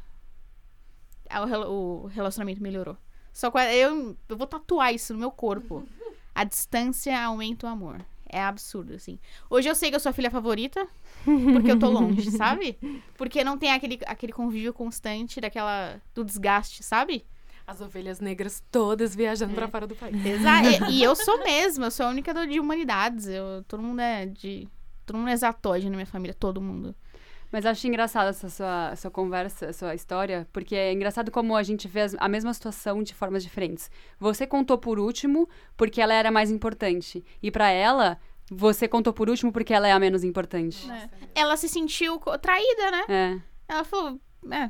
ah, o relacionamento melhorou. Só que eu, eu vou tatuar isso no meu corpo. A distância aumenta o amor. É absurdo, assim. Hoje eu sei que eu sou a filha favorita, porque eu tô longe, sabe? Porque não tem aquele, aquele convívio constante daquela. do desgaste, sabe? As ovelhas negras todas viajando pra fora do país. Exato. E, e eu sou mesmo, eu sou a única de humanidades. Eu, todo mundo é de. Todo mundo é exatóide na minha família, todo mundo. Mas acho engraçado essa sua, essa conversa, essa história, porque é engraçado como a gente vê a mesma situação de formas diferentes. Você contou por último porque ela era mais importante. E pra ela, você contou por último porque ela é a menos importante. É. Ela se sentiu traída, né? É. Ela falou, é.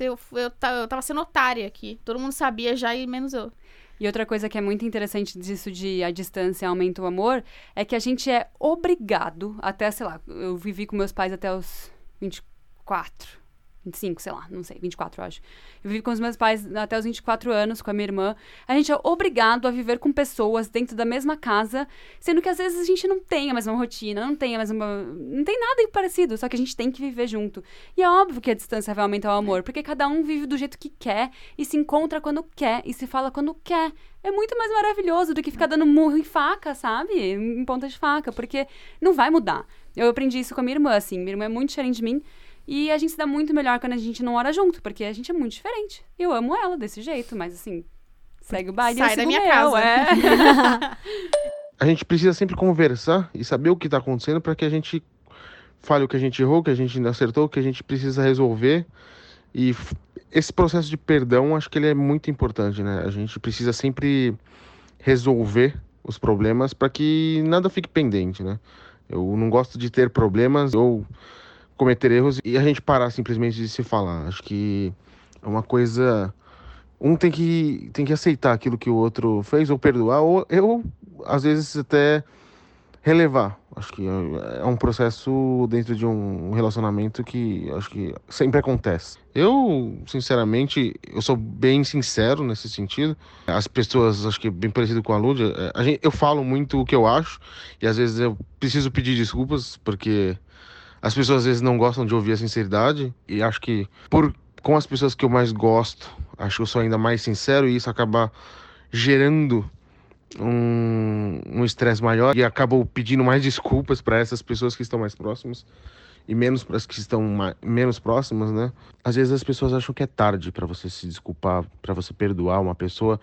Eu, eu, eu tava sendo otária aqui. Todo mundo sabia já e menos eu. E outra coisa que é muito interessante disso de a distância aumenta o amor é que a gente é obrigado até, sei lá, eu vivi com meus pais até os 24, 25, sei lá, não sei, 24 eu acho. Eu vivi com os meus pais até os 24 anos, com a minha irmã. A gente é obrigado a viver com pessoas dentro da mesma casa, sendo que às vezes a gente não tem a mesma rotina, não tem a mesma. não tem nada parecido, só que a gente tem que viver junto. E é óbvio que a distância vai aumentar o amor, porque cada um vive do jeito que quer e se encontra quando quer e se fala quando quer. É muito mais maravilhoso do que ficar dando murro em faca, sabe? Em ponta de faca, porque não vai mudar. Eu aprendi isso com a minha irmã, assim. Minha irmã é muito diferente de mim. E a gente se dá muito melhor quando a gente não mora junto, porque a gente é muito diferente. Eu amo ela desse jeito, mas assim, segue o baile. Sai da minha meu, casa. É. A gente precisa sempre conversar e saber o que está acontecendo para que a gente fale o que a gente errou, o que a gente ainda acertou, o que a gente precisa resolver. E esse processo de perdão, acho que ele é muito importante, né? A gente precisa sempre resolver os problemas para que nada fique pendente, né? Eu não gosto de ter problemas ou cometer erros e a gente parar simplesmente de se falar. Acho que é uma coisa um tem que tem que aceitar aquilo que o outro fez ou perdoar ou eu às vezes até relevar. Acho que é um processo dentro de um relacionamento que acho que sempre acontece. Eu, sinceramente, eu sou bem sincero nesse sentido. As pessoas, acho que bem parecido com a Lúdia, é, eu falo muito o que eu acho e às vezes eu preciso pedir desculpas porque as pessoas às vezes não gostam de ouvir a sinceridade e acho que por com as pessoas que eu mais gosto, acho que eu sou ainda mais sincero e isso acaba gerando um estresse um maior e acabou pedindo mais desculpas para essas pessoas que estão mais próximas e menos para as que estão mais, menos próximas, né? Às vezes as pessoas acham que é tarde para você se desculpar, para você perdoar uma pessoa.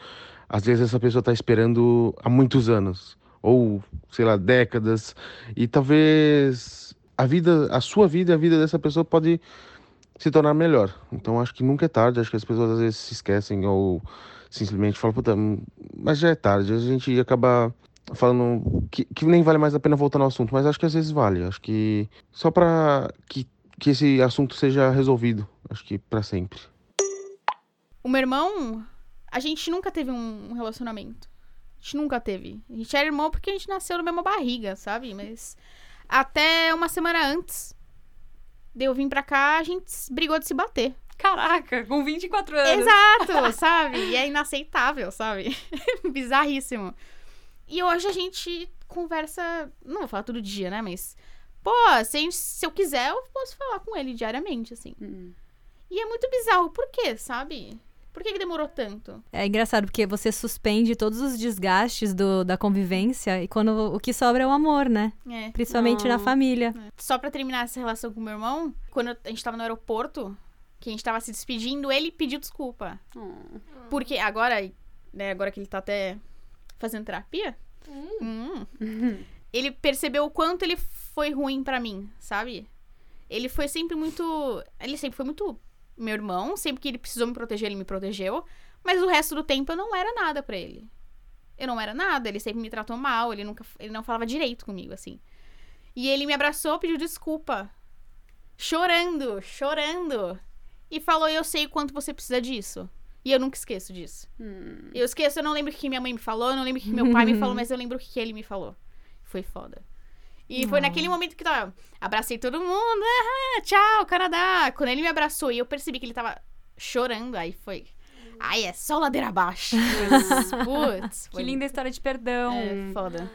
Às vezes essa pessoa está esperando há muitos anos ou sei lá décadas e talvez a vida, a sua vida, a vida dessa pessoa pode se tornar melhor. Então acho que nunca é tarde. Acho que as pessoas às vezes se esquecem ou simplesmente falam, puta, mas já é tarde. A gente acaba falando que, que nem vale mais a pena voltar no assunto, mas acho que às vezes vale. Acho que só para que, que esse assunto seja resolvido. Acho que para sempre. O meu irmão, a gente nunca teve um relacionamento. A gente nunca teve. A gente era irmão porque a gente nasceu na mesma barriga, sabe? Mas até uma semana antes de eu vir pra cá, a gente brigou de se bater. Caraca, com 24 anos. Exato, sabe? E é inaceitável, sabe? Bizarríssimo. E hoje a gente conversa. Não vou falar todo dia, né? Mas. Pô, se, se eu quiser, eu posso falar com ele diariamente, assim. Hum. E é muito bizarro. Por quê, sabe? Por que, que demorou tanto? É engraçado porque você suspende todos os desgastes do, da convivência e quando o que sobra é o amor, né? É. Principalmente na Ah. família. Só pra terminar essa relação com meu irmão, quando a gente tava no aeroporto, que a gente tava se despedindo, ele pediu desculpa. Hum. Porque agora, né, agora que ele tá até fazendo terapia, hum, ele percebeu o quanto ele foi ruim pra mim, sabe? Ele foi sempre muito. Ele sempre foi muito meu irmão, sempre que ele precisou me proteger, ele me protegeu. Mas o resto do tempo eu não era nada pra ele. Eu não era nada, ele sempre me tratou mal, ele nunca. Ele não falava direito comigo, assim. E ele me abraçou, pediu desculpa. Chorando, chorando. E falou: Eu sei o quanto você precisa disso. E eu nunca esqueço disso. Hum. Eu esqueço, eu não lembro o que minha mãe me falou, eu não lembro o que meu pai me falou, mas eu lembro o que ele me falou. Foi foda. E foi naquele momento que tava. Abracei todo mundo, ah, tchau, Canadá. Quando ele me abraçou e eu percebi que ele tava chorando, aí foi. Ai, é só ladeira abaixo. Putz. Que linda história de perdão. É, foda.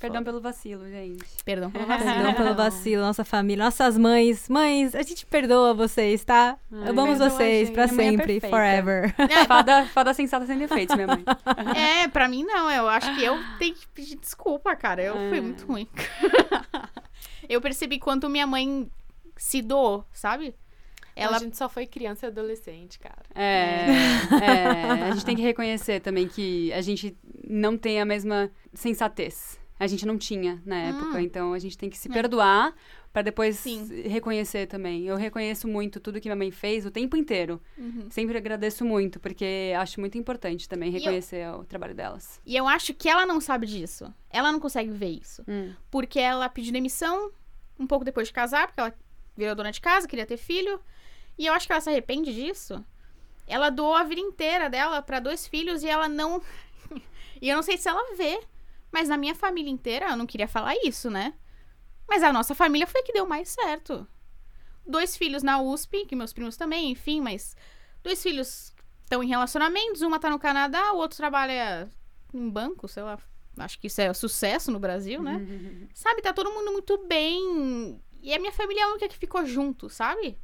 Perdão pelo vacilo, gente. Perdão pelo vacilo. Perdão pelo vacilo, nossa família, nossas mães. Mães, a gente perdoa vocês, tá? Amamos perdoa a vocês pra é sempre, perfeita. forever. Fada, fada sensata sem defeitos, minha mãe. É, pra mim não. Eu acho que eu tenho que pedir desculpa, cara. Eu fui É. muito ruim. eu percebi quanto minha mãe se doou, sabe? Ela... Ela. A gente só foi criança e adolescente, cara. É, é, a gente tem que reconhecer também que a gente não tem a mesma sensatez. A gente não tinha na época, então a gente tem que se É. perdoar pra depois Sim. reconhecer também. Eu reconheço muito tudo que minha mãe fez o tempo inteiro. Uhum. Sempre agradeço muito, eu acho muito importante também eu- reconhecer o trabalho delas. E eu acho que ela não sabe disso. Ela não consegue ver isso. Hum. Porque ela pediu demissão um pouco depois de casar, porque ela virou dona de casa, queria ter filho. E eu acho que ela se arrepende disso. Ela doou a vida inteira dela pra dois filhos e ela não. e eu não sei se ela vê. Mas na minha família inteira, eu não queria falar isso, né? Mas a nossa família foi que deu mais certo. Dois filhos na USP, que meus primos também, enfim, mas. Dois filhos estão em relacionamentos, uma tá no Canadá, o outro trabalha em banco, sei lá. Acho que isso é sucesso no Brasil, né? Sabe, tá todo mundo muito bem. E a minha família é a única que ficou junto, sabe?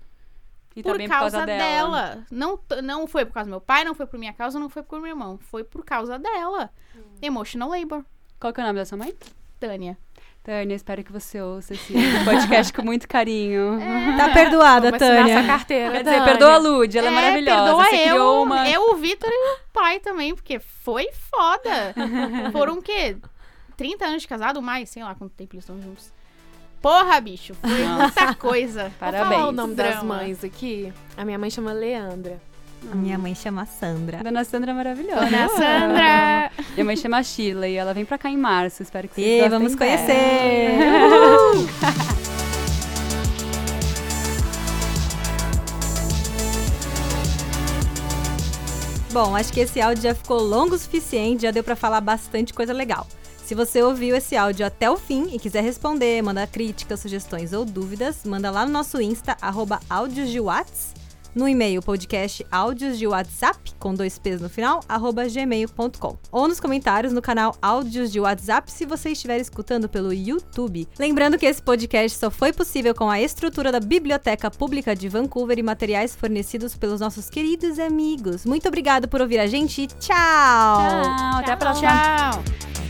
E por causa, por causa dela. Não, t- não foi por causa do meu pai, não foi por minha causa, não foi por meu irmão. Foi por causa dela. Hum. Emotional labor. Qual que é o nome da sua mãe? Tânia. Tânia, espero que você ouça esse podcast com muito carinho. Tá perdoada, Vamos assinar essa Tânia. carteira, Quer dizer, Tânia. perdoa a Lud, ela é, maravilhosa. Perdoa Você eu, criou uma... eu, o Vitor e o pai também, porque foi foda. Foram o quê? 30 anos de casado, mais, sei lá quanto tempo eles estão juntos. Porra, bicho, foi muita coisa. Vou Parabéns. falar o nome das Drama. mães aqui. A minha mãe chama Leandra. A minha mãe chama Sandra. Dona Sandra é maravilhosa. Dona Sandra! Minha mãe chama Sheila e ela vem pra cá em março. Espero que vocês E vamos dela. conhecer! Bom, acho que esse áudio já ficou longo o suficiente, já deu pra falar bastante coisa legal. Se você ouviu esse áudio até o fim e quiser responder, mandar críticas, sugestões ou dúvidas, manda lá no nosso Insta, arroba no e-mail podcast áudios de WhatsApp, com dois P's no final, arroba gmail.com. Ou nos comentários no canal Áudios de WhatsApp, se você estiver escutando pelo YouTube. Lembrando que esse podcast só foi possível com a estrutura da Biblioteca Pública de Vancouver e materiais fornecidos pelos nossos queridos amigos. Muito obrigado por ouvir a gente e tchau! Tchau, até a próxima. Tchau!